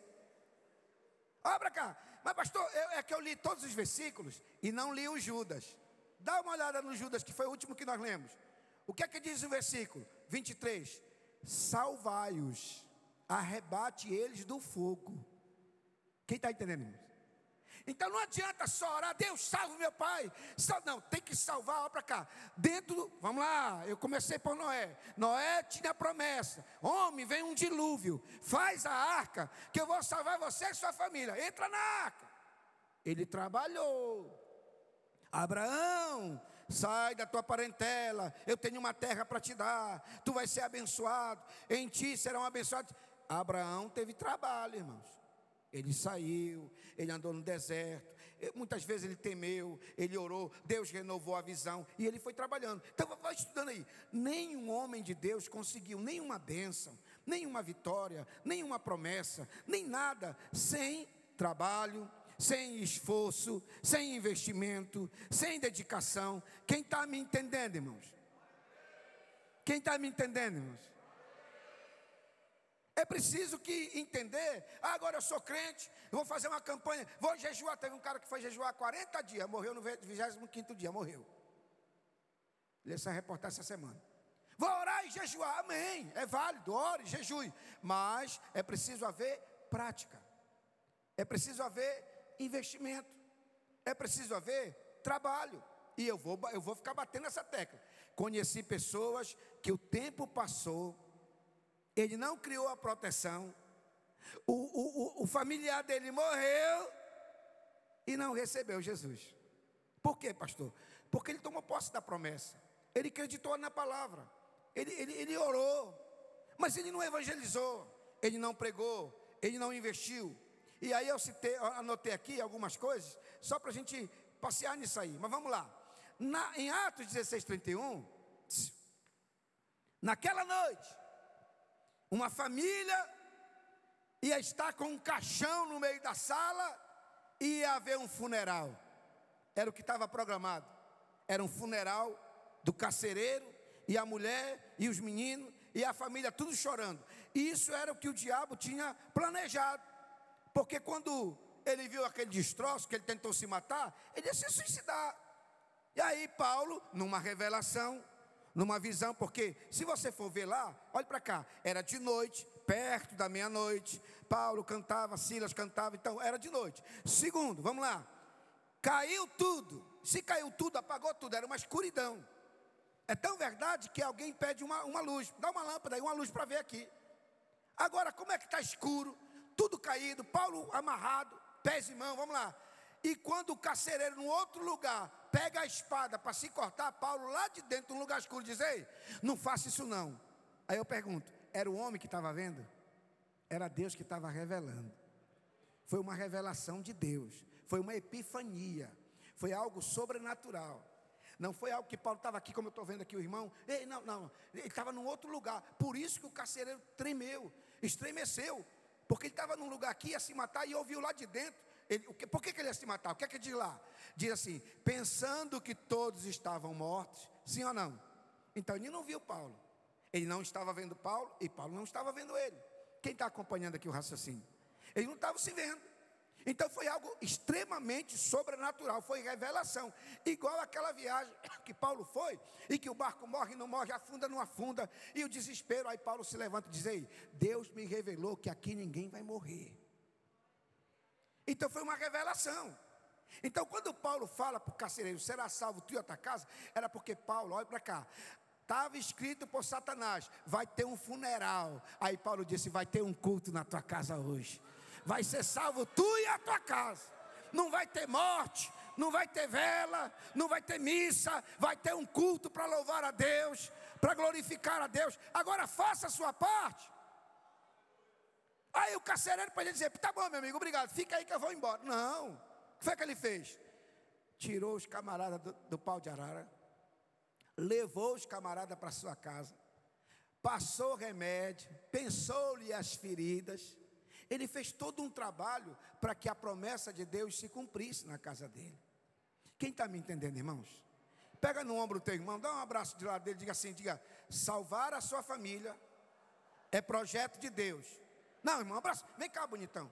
Olha para cá, mas pastor, eu, é que eu li todos os versículos e não li o Judas. Dá uma olhada no Judas, que foi o último que nós lemos. O que é que diz o versículo 23? Salvai-os, arrebate eles do fogo. Quem está entendendo isso? Então não adianta só orar, Deus salve meu pai. Não, tem que salvar, olha para cá. Dentro, vamos lá, eu comecei por Noé. Noé tinha promessa: homem, vem um dilúvio, faz a arca, que eu vou salvar você e sua família. Entra na arca. ele trabalhou. Abraão, sai da tua parentela, eu tenho uma terra para te dar, tu vais ser abençoado, em ti serão abençoados. Abraão teve trabalho, irmãos. Ele saiu, ele andou no deserto, muitas vezes ele temeu, ele orou, Deus renovou a visão e ele foi trabalhando. Então, vai estudando aí. Nenhum homem de Deus conseguiu nenhuma bênção, nenhuma vitória, nenhuma promessa, nem nada sem trabalho, sem esforço, sem investimento, sem dedicação. Quem está me entendendo, irmãos? Quem está me entendendo, irmãos? É preciso que entender, ah, agora eu sou crente, vou fazer uma campanha, vou jejuar. Teve um cara que foi jejuar 40 dias, morreu no 25 dia, morreu. Lê essa reportagem essa semana. Vou orar e jejuar, amém. É válido, ore, jejue. Mas é preciso haver prática. É preciso haver investimento. É preciso haver trabalho. E eu vou, eu vou ficar batendo essa tecla. Conheci pessoas que o tempo passou, ele não criou a proteção, o, o, o, o familiar dele morreu e não recebeu Jesus. Por quê, pastor? Porque ele tomou posse da promessa, ele acreditou na palavra, ele, ele, ele orou, mas ele não evangelizou, ele não pregou, ele não investiu, e aí eu citei, anotei aqui algumas coisas, só para a gente passear nisso aí. Mas vamos lá. Na, em Atos 16, 31, naquela noite, uma família ia estar com um caixão no meio da sala e ia haver um funeral. Era o que estava programado. Era um funeral do carcereiro e a mulher e os meninos e a família tudo chorando. E isso era o que o diabo tinha planejado. Porque quando ele viu aquele destroço, que ele tentou se matar, ele ia se suicidar. E aí, Paulo, numa revelação, numa visão, porque se você for ver lá, olhe para cá, era de noite, perto da meia-noite, Paulo cantava, Silas cantava, então era de noite. Segundo, vamos lá, caiu tudo, se caiu tudo, apagou tudo, era uma escuridão. É tão verdade que alguém pede uma, uma luz, dá uma lâmpada aí, uma luz para ver aqui. Agora, como é que está escuro? tudo caído, Paulo amarrado, pés e mãos, vamos lá. E quando o carcereiro, no outro lugar, pega a espada para se cortar, Paulo lá de dentro, num lugar escuro, diz: Ei, não faça isso não. Aí eu pergunto: era o homem que estava vendo? Era Deus que estava revelando. Foi uma revelação de Deus, foi uma epifania, foi algo sobrenatural. Não foi algo que Paulo estava aqui, como eu estou vendo aqui o irmão. Ei, não, não, ele estava num outro lugar. Por isso que o carcereiro tremeu, estremeceu. Porque ele estava num lugar aqui, ia se matar, e ouviu lá de dentro. Ele, por que, que ele ia se matar? O que é que diz lá? Diz assim: pensando que todos estavam mortos, sim ou não? Então ele não viu Paulo. Ele não estava vendo Paulo e Paulo não estava vendo ele. Quem está acompanhando aqui o raciocínio? Ele não estava se vendo. Então foi algo extremamente sobrenatural, foi revelação. Igual aquela viagem que Paulo foi, e que o barco morre, não morre, afunda, não afunda, e o desespero. Aí Paulo se levanta e diz: Ei, Deus me revelou que aqui ninguém vai morrer. Então foi uma revelação. Então, quando Paulo fala para o carcereiro, será salvo tu e a tua casa, era porque Paulo, olha para cá, estava escrito por Satanás, vai ter um funeral. Aí Paulo disse: vai ter um culto na tua casa hoje vai ser salvo tu e a tua casa. Não vai ter morte, não vai ter vela, não vai ter missa, vai ter um culto para louvar a Deus, para glorificar a Deus. Agora faça a sua parte. Aí o carcereiro pode dizer: tá bom, meu amigo, obrigado, fica aí que eu vou embora. Não, o que foi que ele fez? Tirou os camaradas do, do pau de arara, levou os camaradas para sua casa, passou remédio, pensou-lhe as feridas, ele fez todo um trabalho para que a promessa de Deus se cumprisse na casa dele. Quem está me entendendo, irmãos? Pega no ombro do teu irmão, dá um abraço de lado dele, diga assim: diga, salvar a sua família é projeto de Deus. Não, irmão, abraço, vem cá, bonitão.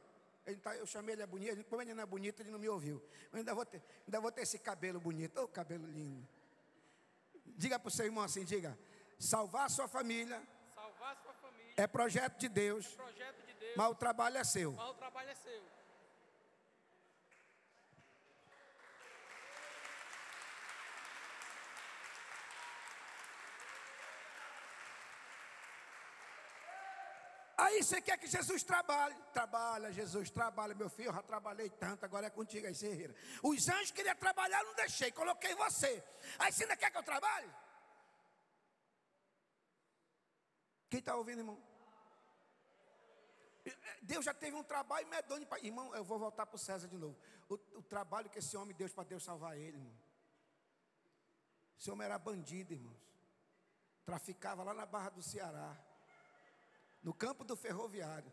Tá, eu chamei ele é bonito, como ele não é bonito, ele não me ouviu. Eu ainda vou ter, ainda vou ter esse cabelo bonito, oh, cabelo lindo. Diga para o seu irmão assim: diga, salvar a sua família, salvar sua família é projeto de Deus. É projeto mas o trabalho é seu. Mas o trabalho é seu. Aí você quer que Jesus trabalhe? Trabalha, Jesus, trabalha, meu filho. Eu já trabalhei tanto, agora é contigo aí, Serreira. Os anjos queriam trabalhar, não deixei, coloquei você. Aí você ainda quer que eu trabalhe? Quem está ouvindo, irmão? Deus já teve um trabalho medonho. Irmão, eu vou voltar para o César de novo. O, o, trabalho que esse homem deu para Deus salvar ele, irmão. Esse homem era bandido, irmãos. Traficava lá na Barra do Ceará no campo do ferroviário.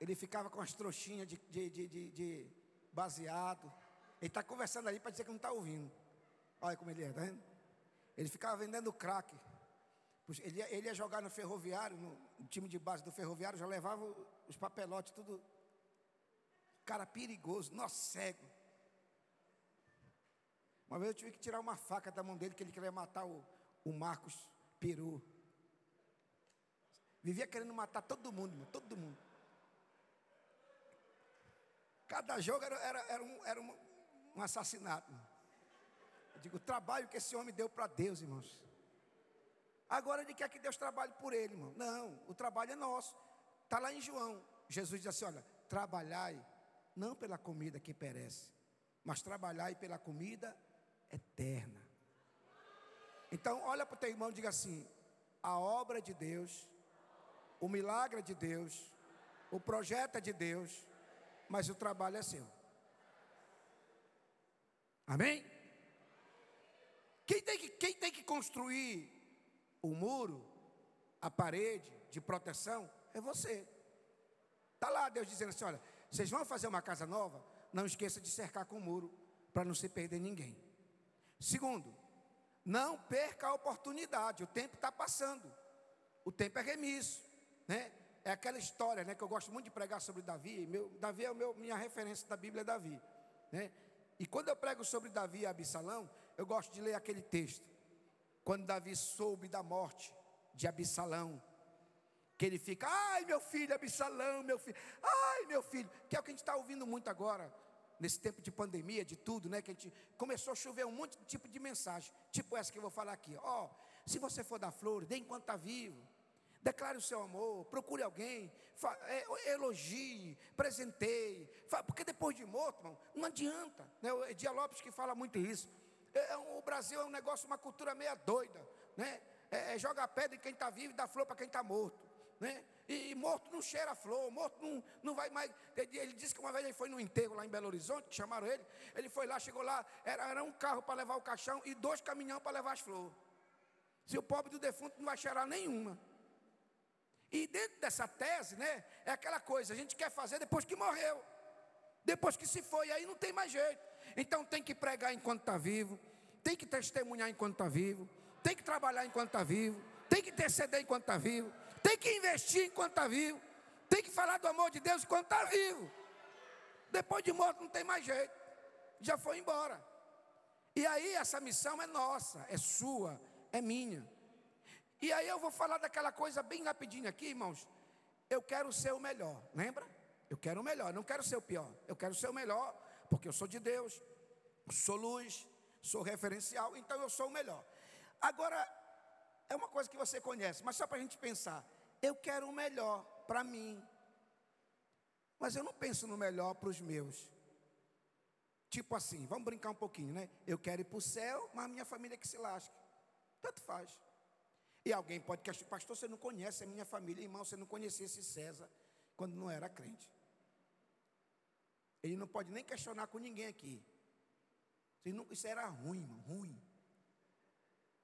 Ele ficava com as trouxinhas de, de, de, de, baseado. Ele está conversando ali para dizer que não está ouvindo. Olha como ele é, tá vendo? Ele ficava vendendo crack. Ele ia, ele ia jogar no ferroviário, no, no time de base do ferroviário, já levava os papelotes, tudo. Cara perigoso, nossa, cego. Uma vez eu tive que tirar uma faca da mão dele, que ele queria matar o, o Marcos Peru. Vivia querendo matar todo mundo, todo mundo. Cada jogo era, era, era, um, era um, um assassinato. Eu digo, o trabalho que esse homem deu para Deus, irmãos. Agora ele quer que Deus trabalhe por ele, irmão. Não, o trabalho é nosso. Está lá em João. Jesus diz assim: olha, trabalhai não pela comida que perece, mas trabalhai pela comida eterna. Então, olha para o teu irmão e diga assim: a obra de Deus o milagre é de Deus, o projeto é de Deus, mas o trabalho é seu. Amém? Quem tem que, quem tem que construir o muro, a parede de proteção, é você. Está lá Deus dizendo assim: olha, vocês vão fazer uma casa nova, não esqueça de cercar com o muro, para não se perder ninguém. Segundo, não perca a oportunidade, o tempo está passando, o tempo é remisso né? É aquela história, né, que eu gosto muito de pregar sobre Davi. Meu, Davi é o meu, minha referência da Bíblia, é Davi, né? E quando eu prego sobre Davi e Absalão, eu gosto de ler aquele texto. Quando Davi soube da morte de Absalão, que ele fica, ai meu filho, Absalão, meu filho, ai meu filho, que é o que a gente está ouvindo muito agora, nesse tempo de pandemia, de tudo, né? Que a gente começou a chover um monte de tipo de mensagem, tipo essa que eu vou falar aqui. Ó, oh, se você for dar flor, dê enquanto está vivo. Declare o seu amor, procure alguém, é, elogie, presenteie, porque depois de morto, irmão, não adianta. Né? O Edia Lopes que fala muito isso. É, é o Brasil é um negócio, uma cultura meia doida. Né? É, é joga pedra em quem está vivo e dá flor para quem está morto. Né? E, e, morto não cheira flor, morto não, não vai mais. Ele, ele, disse que uma vez ele foi no enterro lá em Belo Horizonte, chamaram ele. Ele foi lá, chegou lá, era, era um carro para levar o caixão e dois caminhão para levar as flores. Se o pobre do defunto não vai cheirar nenhuma. E dentro dessa tese, né, é aquela coisa, a gente quer fazer depois que morreu, depois que se foi, aí não tem mais jeito. Então tem que pregar enquanto está vivo, tem que testemunhar enquanto está vivo, tem que trabalhar enquanto está vivo, tem que interceder enquanto está vivo, tem que investir enquanto está vivo, tem que falar do amor de Deus enquanto está vivo. Depois de morto não tem mais jeito, já foi embora. E aí essa missão é nossa, é sua, é minha. E aí eu vou falar daquela coisa bem rapidinho aqui, irmãos. Eu quero ser o melhor, lembra? Eu quero o melhor, não quero ser o pior. Eu quero ser o melhor, porque eu sou de Deus, sou luz, sou referencial, então eu sou o melhor. Agora, é uma coisa que você conhece, mas só para a gente pensar. Eu quero o melhor para mim, mas eu não penso no melhor para os meus. Tipo assim, vamos brincar um pouquinho, né? Eu quero ir para o céu, mas minha família que se lasque. Tanto faz. E alguém pode questionar, pastor, você não conhece a minha família, irmão, você não conhecia esse César quando não era crente. Ele não pode nem questionar com ninguém aqui. Isso era ruim, irmão, ruim.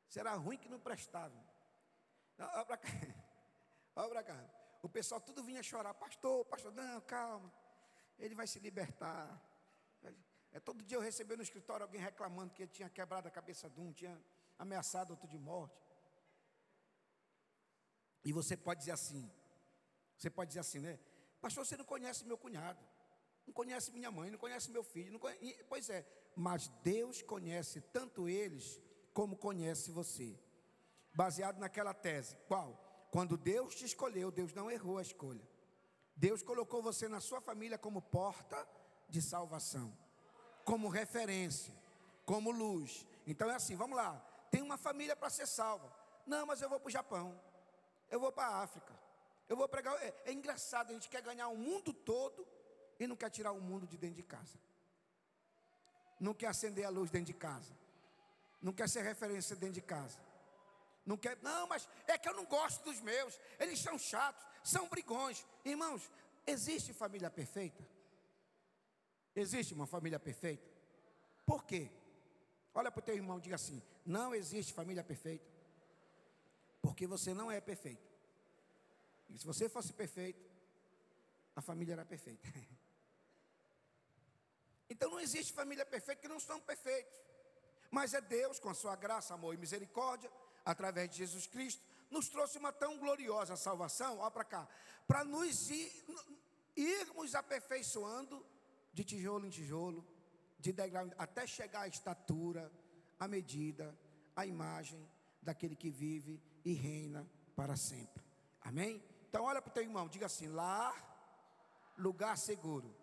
Isso era ruim que não prestava. Olha para cá. Olha para cá. O pessoal tudo vinha chorar. Pastor, pastor, não, calma. Ele vai se libertar. É, todo dia eu recebia no escritório alguém reclamando que ele tinha quebrado a cabeça de um, tinha ameaçado outro de morte. E você pode dizer assim, você pode dizer assim, né? Pastor, você não conhece meu cunhado, não conhece minha mãe, não conhece meu filho, conhece... pois é, mas Deus conhece tanto eles como conhece você. Baseado naquela tese, qual? Quando Deus te escolheu, Deus não errou a escolha. Deus colocou você na sua família como porta de salvação, como referência, como luz. Então é assim, vamos lá. Tem uma família para ser salva. Não, mas eu vou para o Japão eu vou para a África, eu vou pregar. É, é engraçado, a gente quer ganhar o mundo todo e não quer tirar o mundo de dentro de casa. Não quer acender a luz dentro de casa. Não quer ser referência dentro de casa. Não quer, não, mas é que eu não gosto dos meus. Eles são chatos, são brigões. Irmãos, existe família perfeita? Existe uma família perfeita? Por quê? Olha para o teu irmão diga assim: não existe família perfeita. Porque você não é perfeito. E se você fosse perfeito, a família era perfeita. Então não existe família perfeita que não são perfeitos. Mas é Deus, com a sua graça, amor e misericórdia, através de Jesus Cristo, nos trouxe uma tão gloriosa salvação, olha para cá, para nos ir, irmos aperfeiçoando de tijolo em tijolo, de degrau, até chegar à estatura, à medida, à imagem daquele que vive e reina para sempre. Amém? Então olha para o teu irmão, diga assim: lar, lugar seguro.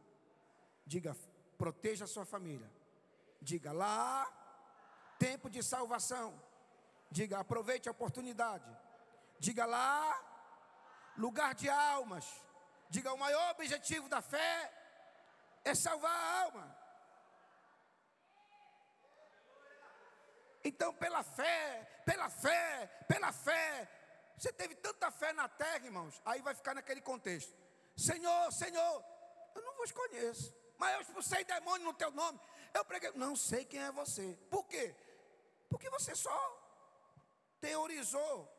Diga, proteja a sua família. Diga, lá, tempo de salvação. Diga, aproveite a oportunidade. Diga lá, lugar de almas. Diga, o maior objetivo da fé é salvar a alma. Então, pela fé, pela fé, pela fé, você teve tanta fé na terra, irmãos, aí vai ficar naquele contexto: Senhor, Senhor, eu não vos conheço, mas eu expulsei demônio no teu nome. Eu preguei, não sei quem é você. Por quê? Porque você só teorizou,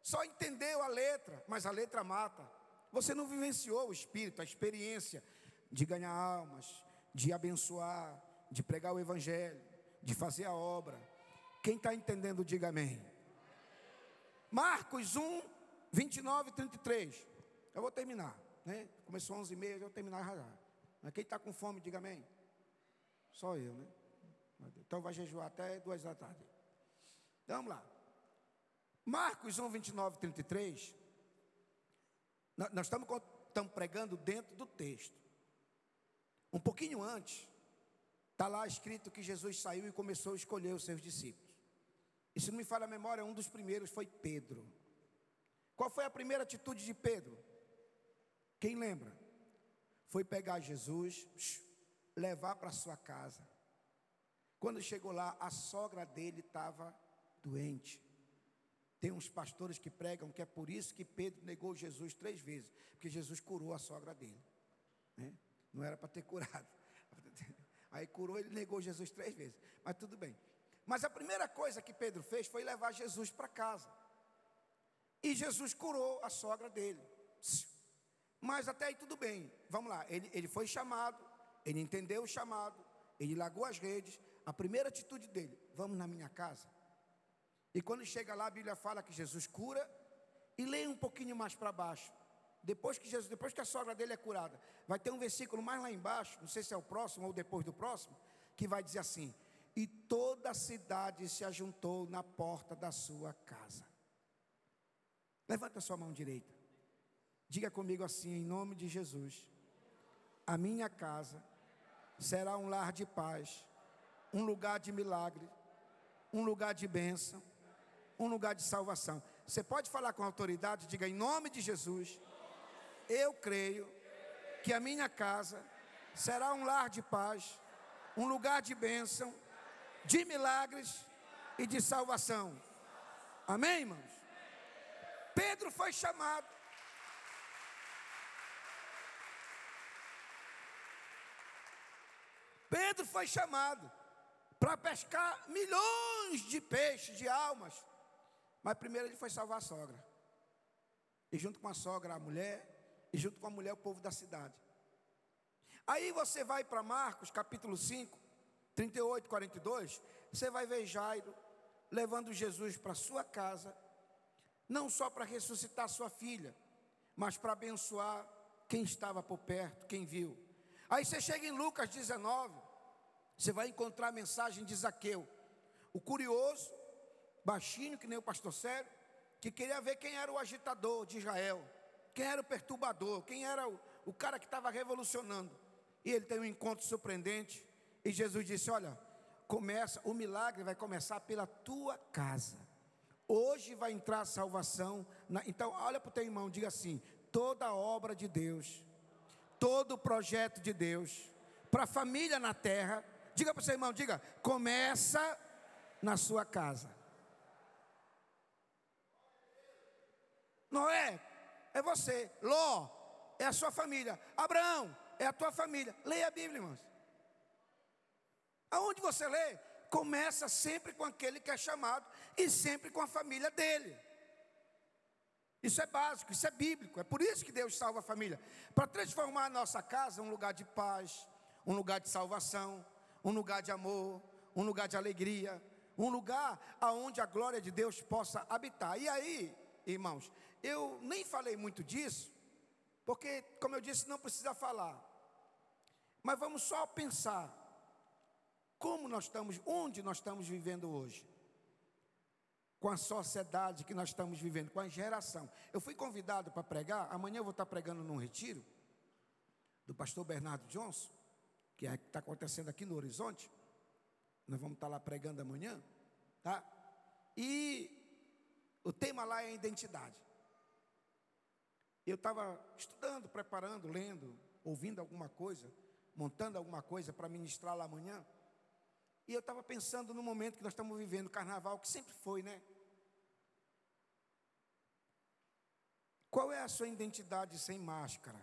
só entendeu a letra, mas a letra mata. Você não vivenciou o espírito, a experiência de ganhar almas, de abençoar, de pregar o evangelho, de fazer a obra. Quem está entendendo, diga amém. Marcos 1, 29 e 33. Eu vou terminar, né? Começou 11 e meia, eu vou terminar já. Mas quem está com fome, diga amém. Só eu, né? Então vai jejuar até duas da tarde. Então, vamos lá. Marcos 1, 29 33. Nós estamos, estamos pregando dentro do texto. Um pouquinho antes, está lá escrito que Jesus saiu e começou a escolher os seus discípulos. E se não me falha a memória, um dos primeiros foi Pedro. Qual foi a primeira atitude de Pedro? Quem lembra? Foi pegar Jesus, levar para sua casa. Quando chegou lá, a sogra dele estava doente. Tem uns pastores que pregam que é por isso que Pedro negou Jesus três vezes, porque Jesus curou a sogra dele. Né? Não era para ter curado. Aí curou, ele negou Jesus três vezes. Mas tudo bem. Mas a primeira coisa que Pedro fez foi levar Jesus para casa. E Jesus curou a sogra dele. Mas até aí tudo bem. Vamos lá. Ele, ele foi chamado, ele entendeu o chamado, ele largou as redes. A primeira atitude dele: vamos na minha casa. E quando chega lá, a Bíblia fala que Jesus cura. E leia um pouquinho mais para baixo. Depois que Jesus, depois que a sogra dele é curada, vai ter um versículo mais lá embaixo, não sei se é o próximo ou depois do próximo, que vai dizer assim: E toda a cidade se ajuntou na porta da sua casa. Levanta sua mão direita. Diga comigo assim, em nome de Jesus: A minha casa será um lar de paz, um lugar de milagre, um lugar de bênção um lugar de salvação. Você pode falar com autoridade, diga em nome de Jesus, eu creio que a minha casa será um lar de paz, um lugar de bênção, de milagres e de salvação. Amém, irmãos? Pedro foi chamado. Pedro foi chamado para pescar milhões de peixes, de almas. Mas primeiro ele foi salvar a sogra. E junto com a sogra, a mulher. E junto com a mulher, o povo da cidade. Aí você vai para Marcos, capítulo 5, 38, 42. Você vai ver Jairo levando Jesus para sua casa. Não só para ressuscitar sua filha, mas para abençoar quem estava por perto, quem viu. Aí você chega em Lucas 19. Você vai encontrar a mensagem de Zaqueu. O curioso baixinho, que nem o pastor Sério, que queria ver quem era o agitador de Israel, quem era o perturbador, quem era o, o cara que estava revolucionando. E ele tem um encontro surpreendente. E Jesus disse: Olha, começa, o milagre vai começar pela tua casa. Hoje vai entrar salvação. Na, então, olha para o teu irmão, diga assim: toda obra de Deus, todo projeto de Deus, para a família na terra, diga para o seu irmão, diga, começa na sua casa. Noé, é você. Ló, é a sua família. Abraão, é a tua família. Leia a Bíblia, irmãos. Aonde você lê, começa sempre com aquele que é chamado e sempre com a família dele. Isso é básico, isso é bíblico. É por isso que Deus salva a família para transformar a nossa casa um lugar de paz, um lugar de salvação, um lugar de amor, um lugar de alegria, um lugar aonde a glória de Deus possa habitar. E aí, irmãos, eu nem falei muito disso, porque, como eu disse, não precisa falar. Mas vamos só pensar como nós estamos, onde nós estamos vivendo hoje. Com a sociedade que nós estamos vivendo, com a geração. Eu fui convidado para pregar, amanhã eu vou estar pregando num retiro do pastor Bernardo Johnson, que é, está acontecendo aqui no Horizonte. Nós vamos estar lá pregando amanhã, tá? E o tema lá é identidade. Eu estava estudando, preparando, lendo, ouvindo alguma coisa, montando alguma coisa para ministrar lá amanhã. E eu estava pensando no momento que nós estamos vivendo, carnaval, que sempre foi, né? Qual é a sua identidade sem máscara?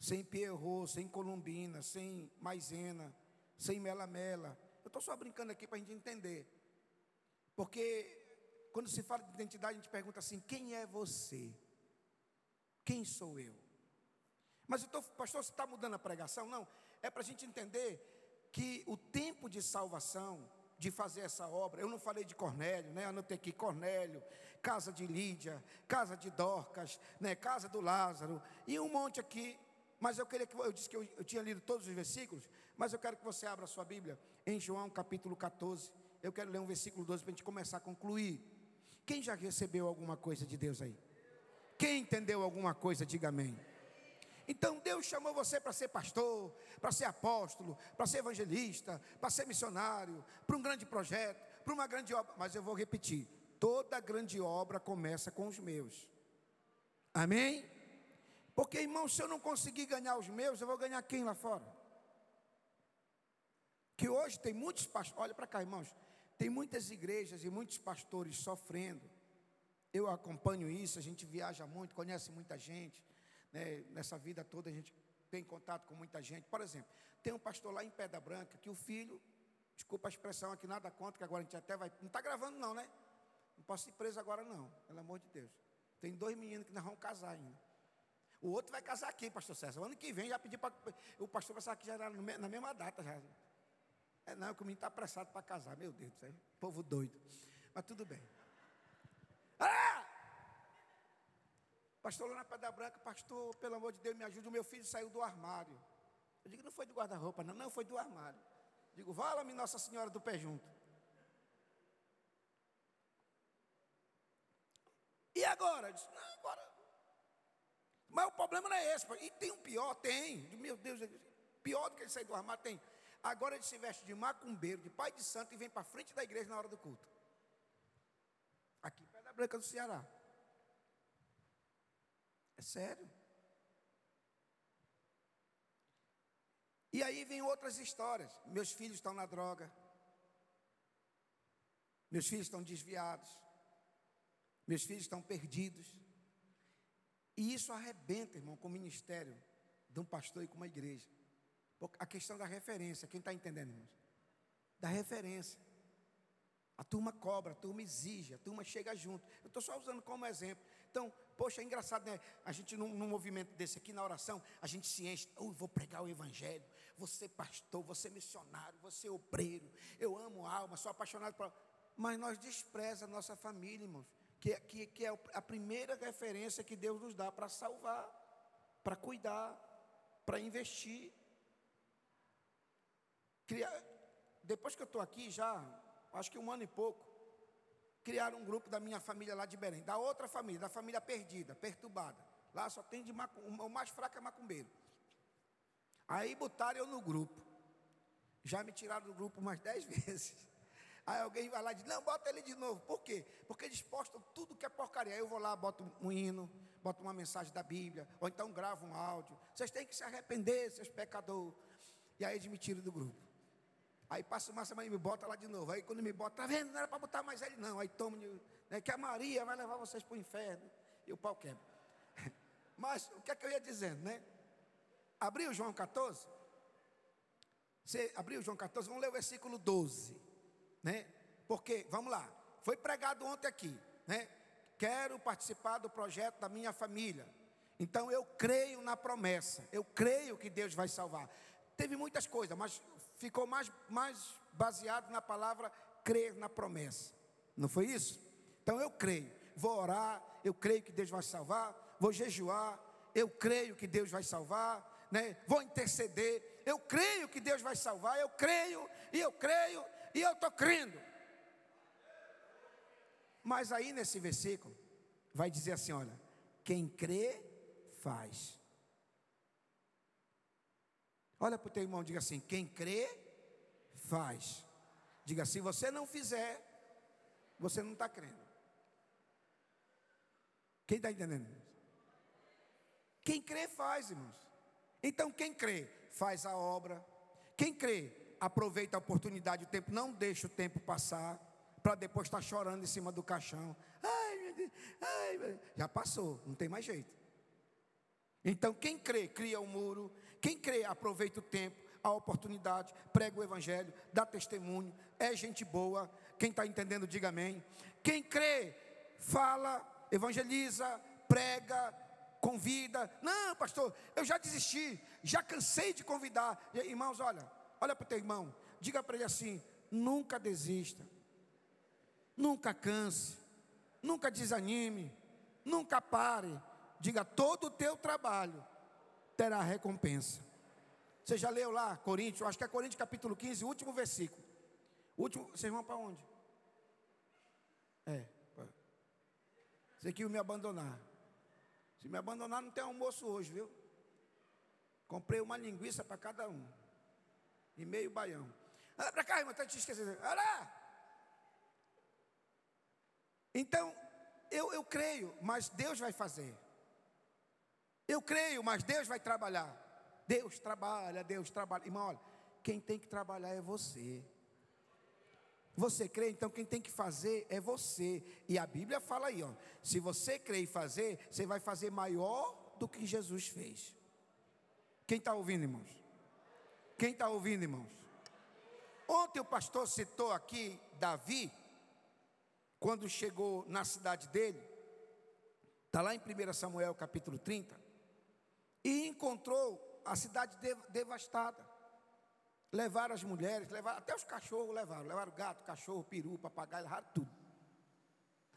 Sem Pierrot, sem Colombina, sem Maisena, sem Mela Mela. Eu estou só brincando aqui para a gente entender. Porque quando se fala de identidade, a gente pergunta assim: quem é você? Quem sou eu? Mas eu tô, pastor, você está mudando a pregação? Não, é para a gente entender que o tempo de salvação, de fazer essa obra, eu não falei de Cornélio, né? Anotei aqui Cornélio, casa de Lídia, casa de Dorcas, né? casa do Lázaro, e um monte aqui. Mas eu queria que eu disse que eu, eu tinha lido todos os versículos, mas eu quero que você abra a sua Bíblia em João capítulo 14. Eu quero ler um versículo 12 para a gente começar a concluir. Quem já recebeu alguma coisa de Deus aí? Quem entendeu alguma coisa, diga amém. Então Deus chamou você para ser pastor, para ser apóstolo, para ser evangelista, para ser missionário, para um grande projeto, para uma grande obra. Mas eu vou repetir: toda grande obra começa com os meus. Amém? Porque, irmão, se eu não conseguir ganhar os meus, eu vou ganhar quem lá fora? Que hoje tem muitos pastores, olha para cá, irmãos, tem muitas igrejas e muitos pastores sofrendo. Eu acompanho isso, a gente viaja muito, conhece muita gente né, nessa vida toda a gente tem contato com muita gente. Por exemplo, tem um pastor lá em Pedra Branca que o filho, desculpa a expressão aqui, nada contra, que agora a gente até vai. Não está gravando, não, né? Não posso ir preso agora, não, pelo amor de Deus. Tem dois meninos que nós vamos casar ainda. O outro vai casar aqui, pastor César. O ano que vem já pedi para. O pastor sair aqui já era na mesma data já. É, não, que o menino está apressado para casar, meu Deus do céu. Povo doido. Mas tudo bem. Ah! Pastor lá na Pedra Branca, pastor, pelo amor de Deus, me ajude, o meu filho saiu do armário. Eu digo, não foi do guarda-roupa, não, não, foi do armário. Eu digo, vala-me Nossa Senhora do Pé Junto. E agora? Eu disse, não, agora. Mas o problema não é esse. E tem um pior? Tem. Meu Deus, pior do que ele sair do armário, tem. Agora ele se veste de macumbeiro, de pai de santo e vem para frente da igreja na hora do culto. Aqui, Pedra Branca do Ceará. É sério. E aí vem outras histórias. Meus filhos estão na droga. Meus filhos estão desviados. Meus filhos estão perdidos. E isso arrebenta, irmão, com o ministério de um pastor e com uma igreja. A questão da referência, quem está entendendo, irmãos? Da referência. A turma cobra, a turma exige, a turma chega junto. Eu estou só usando como exemplo. Então, poxa, é engraçado, né? A gente, num, num movimento desse aqui, na oração, a gente se enche. Oh, vou pregar o Evangelho. Você pastor, você missionário, você obreiro. Eu amo alma, sou apaixonado por. Mas nós despreza a nossa família, irmãos. Que, que, que é a primeira referência que Deus nos dá para salvar, para cuidar, para investir. Depois que eu estou aqui já, acho que um ano e pouco, criaram um grupo da minha família lá de Belém, da outra família, da família perdida, perturbada. Lá só tem de macum, o mais fraco é macumbeiro. Aí botaram eu no grupo. Já me tiraram do grupo umas dez vezes. Aí alguém vai lá e diz, não, bota ele de novo. Por quê? Porque eles postam tudo que é porcaria. Aí eu vou lá, boto um hino, boto uma mensagem da Bíblia, ou então gravo um áudio. Vocês têm que se arrepender, seus pecadores. E aí eles me tiram do grupo. Aí passa uma semana e me bota lá de novo. Aí quando me bota, tá vendo? Não era para botar mais ele, não. Aí toma, né, que a Maria vai levar vocês para o inferno. E o pau quebra. Mas o que é que eu ia dizendo, né? Abriu João 14? Você abriu João 14, vamos ler o versículo 12, né? Porque, vamos lá, foi pregado ontem aqui, né? Quero participar do projeto da minha família. Então eu creio na promessa, eu creio que Deus vai salvar. Teve muitas coisas, mas ficou mais, mais baseado na palavra crer na promessa. Não foi isso? Então eu creio, vou orar, eu creio que Deus vai salvar, vou jejuar, eu creio que Deus vai salvar, né? vou interceder, eu creio que Deus vai salvar, eu creio, e eu creio, e eu estou crendo. Mas aí nesse versículo, vai dizer assim: olha, quem crê, faz. Olha para o teu irmão, diga assim: quem crê, faz. Diga, se você não fizer, você não está crendo. Quem está entendendo? Quem crê, faz, irmãos. Então, quem crê, faz a obra. Quem crê, aproveita a oportunidade, o tempo, não deixa o tempo passar, para depois estar tá chorando em cima do caixão. Ai, meu Deus, ai, meu Deus. já passou, não tem mais jeito. Então, quem crê, cria o um muro. Quem crê, aproveita o tempo, a oportunidade, prega o evangelho, dá testemunho, é gente boa. Quem está entendendo, diga amém. Quem crê, fala, evangeliza, prega, convida. Não, pastor, eu já desisti, já cansei de convidar. Irmãos, olha, olha para o teu irmão, diga para ele assim: nunca desista, nunca canse, nunca desanime, nunca pare. Diga: todo o teu trabalho terá recompensa. Você já leu lá, Coríntios, acho que é Coríntios capítulo 15, último versículo. Último, vocês vão para onde? É. Você que me abandonar. Se me abandonar, não tem almoço hoje, viu? Comprei uma linguiça para cada um. E meio baião. Olha para cá, irmão, está te esquecendo. Olha lá. Então, eu, eu creio, mas Deus vai fazer. Eu creio, mas Deus vai trabalhar. Deus trabalha, Deus trabalha. Irmão, olha, quem tem que trabalhar é você. Você crê, então quem tem que fazer é você. E a Bíblia fala aí, ó. Se você crê e fazer, você vai fazer maior do que Jesus fez. Quem está ouvindo, irmãos? Quem está ouvindo, irmãos? Ontem o pastor citou aqui Davi, quando chegou na cidade dele, está lá em 1 Samuel capítulo 30, e encontrou a cidade devastada. Levaram as mulheres, levaram, até os cachorros levaram. Levaram gato, cachorro, peru, papagaio, levaram tudo.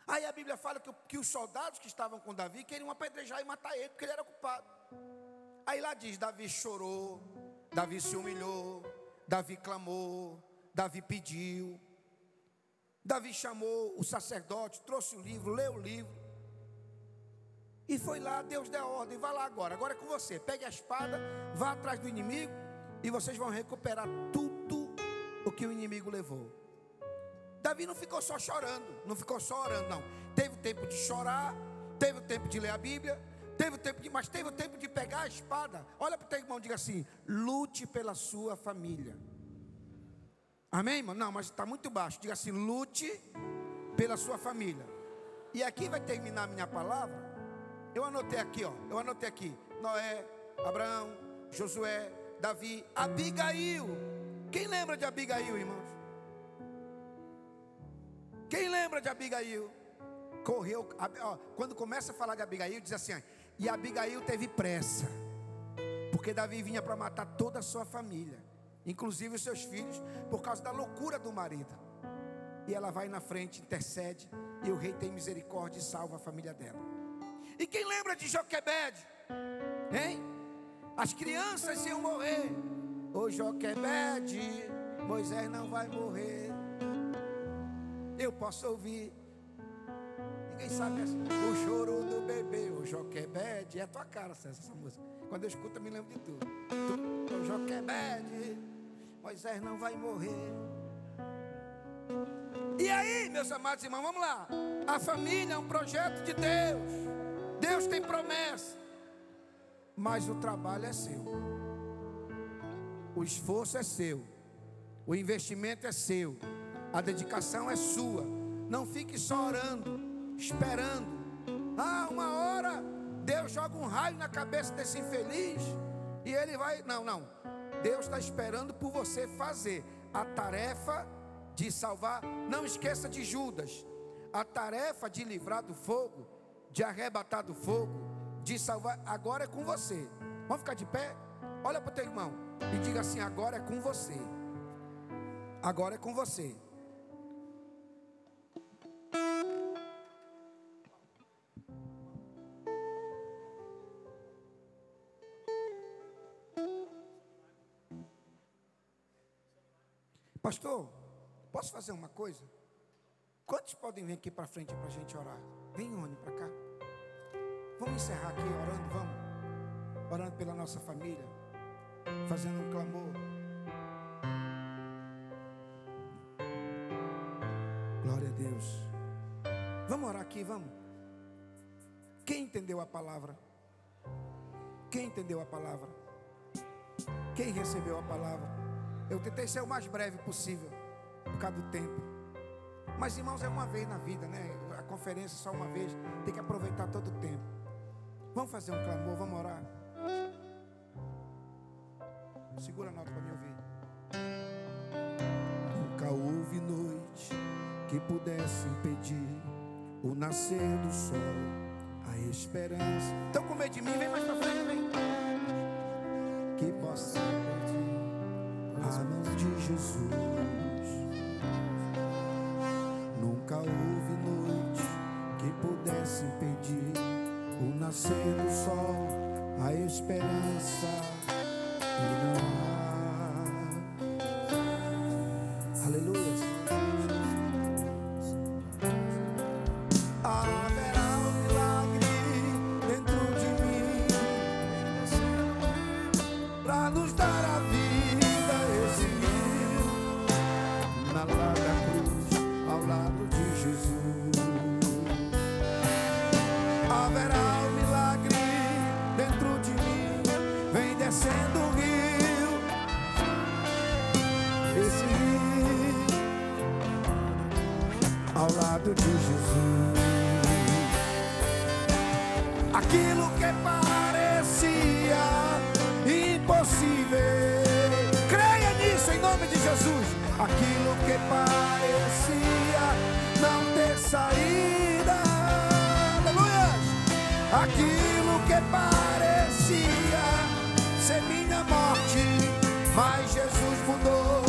Aí a Bíblia fala que, que os soldados que estavam com Davi queriam apedrejar e matar ele, porque ele era culpado. Aí lá diz: Davi chorou, Davi se humilhou, Davi clamou, Davi pediu. Davi chamou o sacerdote, trouxe o livro, leu o livro. E foi lá, Deus deu a ordem, vá lá agora, agora é com você. Pegue a espada, vá atrás do inimigo e vocês vão recuperar tudo o que o inimigo levou. Davi não ficou só chorando, não ficou só orando, não. Teve o tempo de chorar, teve o tempo de ler a Bíblia, teve o tempo de, mas teve o tempo de pegar a espada. Olha para o teu irmão diga assim: lute pela sua família. Amém, irmão? Não, mas está muito baixo. Diga assim: lute pela sua família. E aqui vai terminar a minha palavra. Eu anotei aqui, ó. Eu anotei aqui: Noé, Abraão, Josué, Davi, Abigail. Quem lembra de Abigail, irmãos? Quem lembra de Abigail? Correu, ó, quando começa a falar de Abigail, diz assim: e Abigail teve pressa, porque Davi vinha para matar toda a sua família, inclusive os seus filhos, por causa da loucura do marido. E ela vai na frente, intercede, e o rei tem misericórdia e salva a família dela. E quem lembra de Joquebede? Hein? As crianças iam morrer. O Joquebede, Moisés não vai morrer. Eu posso ouvir. Ninguém sabe o choro do bebê, o Joquebede. É a tua cara, César, essa música. Quando eu escuto, eu me lembro de tudo. O Joquebede, Moisés não vai morrer. E aí, meus amados irmãos, vamos lá. A família é um projeto de Deus. Deus tem promessa. Mas o trabalho é seu. O esforço é seu. O investimento é seu. A dedicação é sua. Não fique só orando, esperando. Ah, uma hora Deus joga um raio na cabeça desse infeliz e ele vai. Não, não. Deus está esperando por você fazer a tarefa de salvar. Não esqueça de Judas. A tarefa de livrar do fogo, de arrebatar do fogo, de salvar, agora é com você. Vamos ficar de pé? Olha para o teu irmão e diga assim: agora é com você. Agora é com você. Pastor, posso fazer uma coisa? Quantos podem vir aqui para frente para a gente orar? Vem, Oni, para cá. Vamos encerrar aqui orando, vamos. Orando pela nossa família, fazendo um clamor. Glória a Deus. Vamos orar aqui, vamos. Quem entendeu a palavra? Quem entendeu a palavra? Quem recebeu a palavra? Eu tentei ser o mais breve possível, por causa do tempo. Mas, irmãos, é uma vez na vida, né? Conferência só uma vez, tem que aproveitar todo o tempo. Vamos fazer um clamor, vamos orar. Segura a nota para me ouvir. Nunca houve noite que pudesse impedir o nascer do sol, a esperança. Estão com medo de mim? Vem mais para frente, vem. Que possa as mãos de Jesus. Nascer do sol, a esperança e não Jesus, aquilo que parecia não ter saída. Aleluia! Aquilo que parecia ser minha morte, mas Jesus mudou.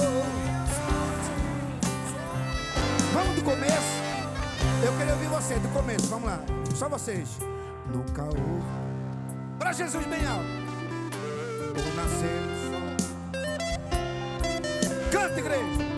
Vamos do começo. Eu queria ouvir você do começo. Vamos lá. Só vocês. No caô. Para Jesus bem alto. Ou nascer. Canta, igreja!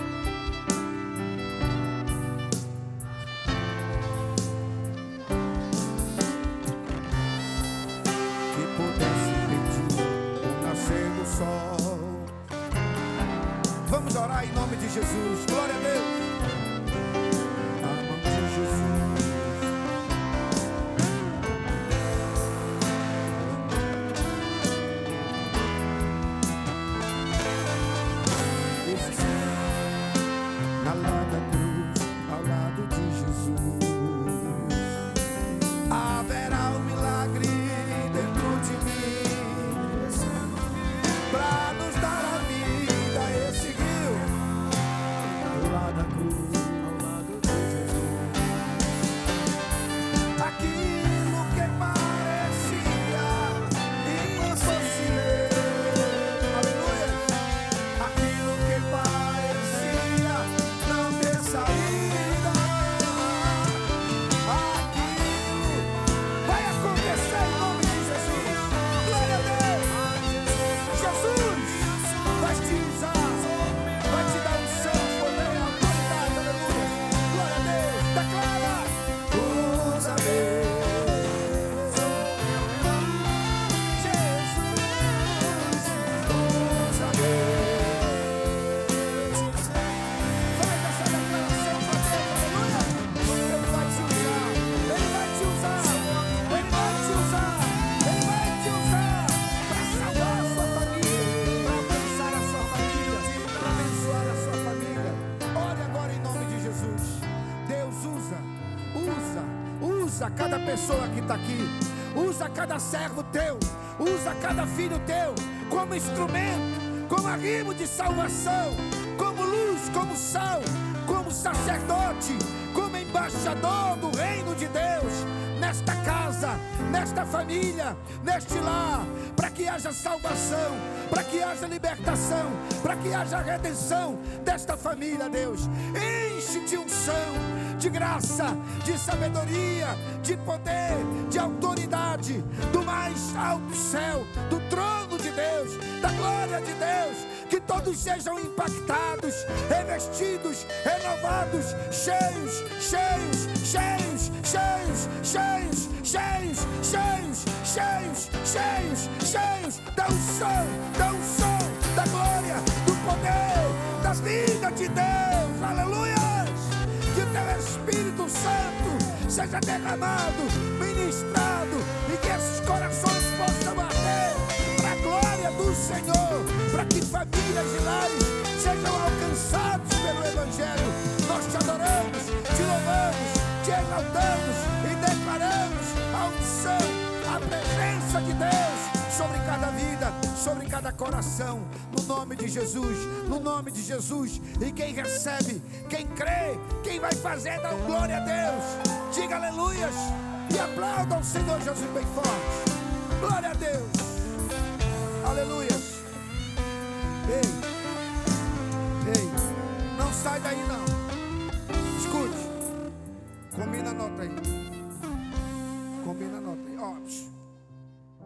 Pessoa que está aqui, usa cada servo teu, usa cada filho teu como instrumento, como arrimo de salvação, como luz, como sal, como sacerdote, como embaixador do reino de Deus nesta casa, nesta família, neste lar, para que haja salvação, para que haja libertação, para que haja redenção desta família, Deus. Enche de unção, de graça, de sabedoria, de poder, de autoridade, do mais alto céu, do trono de Deus, da glória de Deus, que todos sejam impactados, revestidos, renovados, cheios, cheios, cheios, cheios, cheios, cheios, cheios, cheios, cheios, cheios da unção, da unção, da glória, do poder, das vidas de Deus, aleluia. Espírito Santo seja derramado, ministrado e que esses corações possam arder para a glória do Senhor, para que famílias e lares sejam alcançados pelo Evangelho. Nós te adoramos, te louvamos, te exaltamos e declaramos a unção, a presença de Deus sobre cada vida, sobre cada coração, no nome de Jesus, no nome de Jesus. E quem recebe, quem crê, quem vai fazer, dá glória a Deus. Diga aleluias e aplauda o Senhor Jesus bem forte. Glória a Deus. Aleluias. Ei, ei, não sai daí não. Escute. Combina a nota aí. Combina a nota aí. Ó,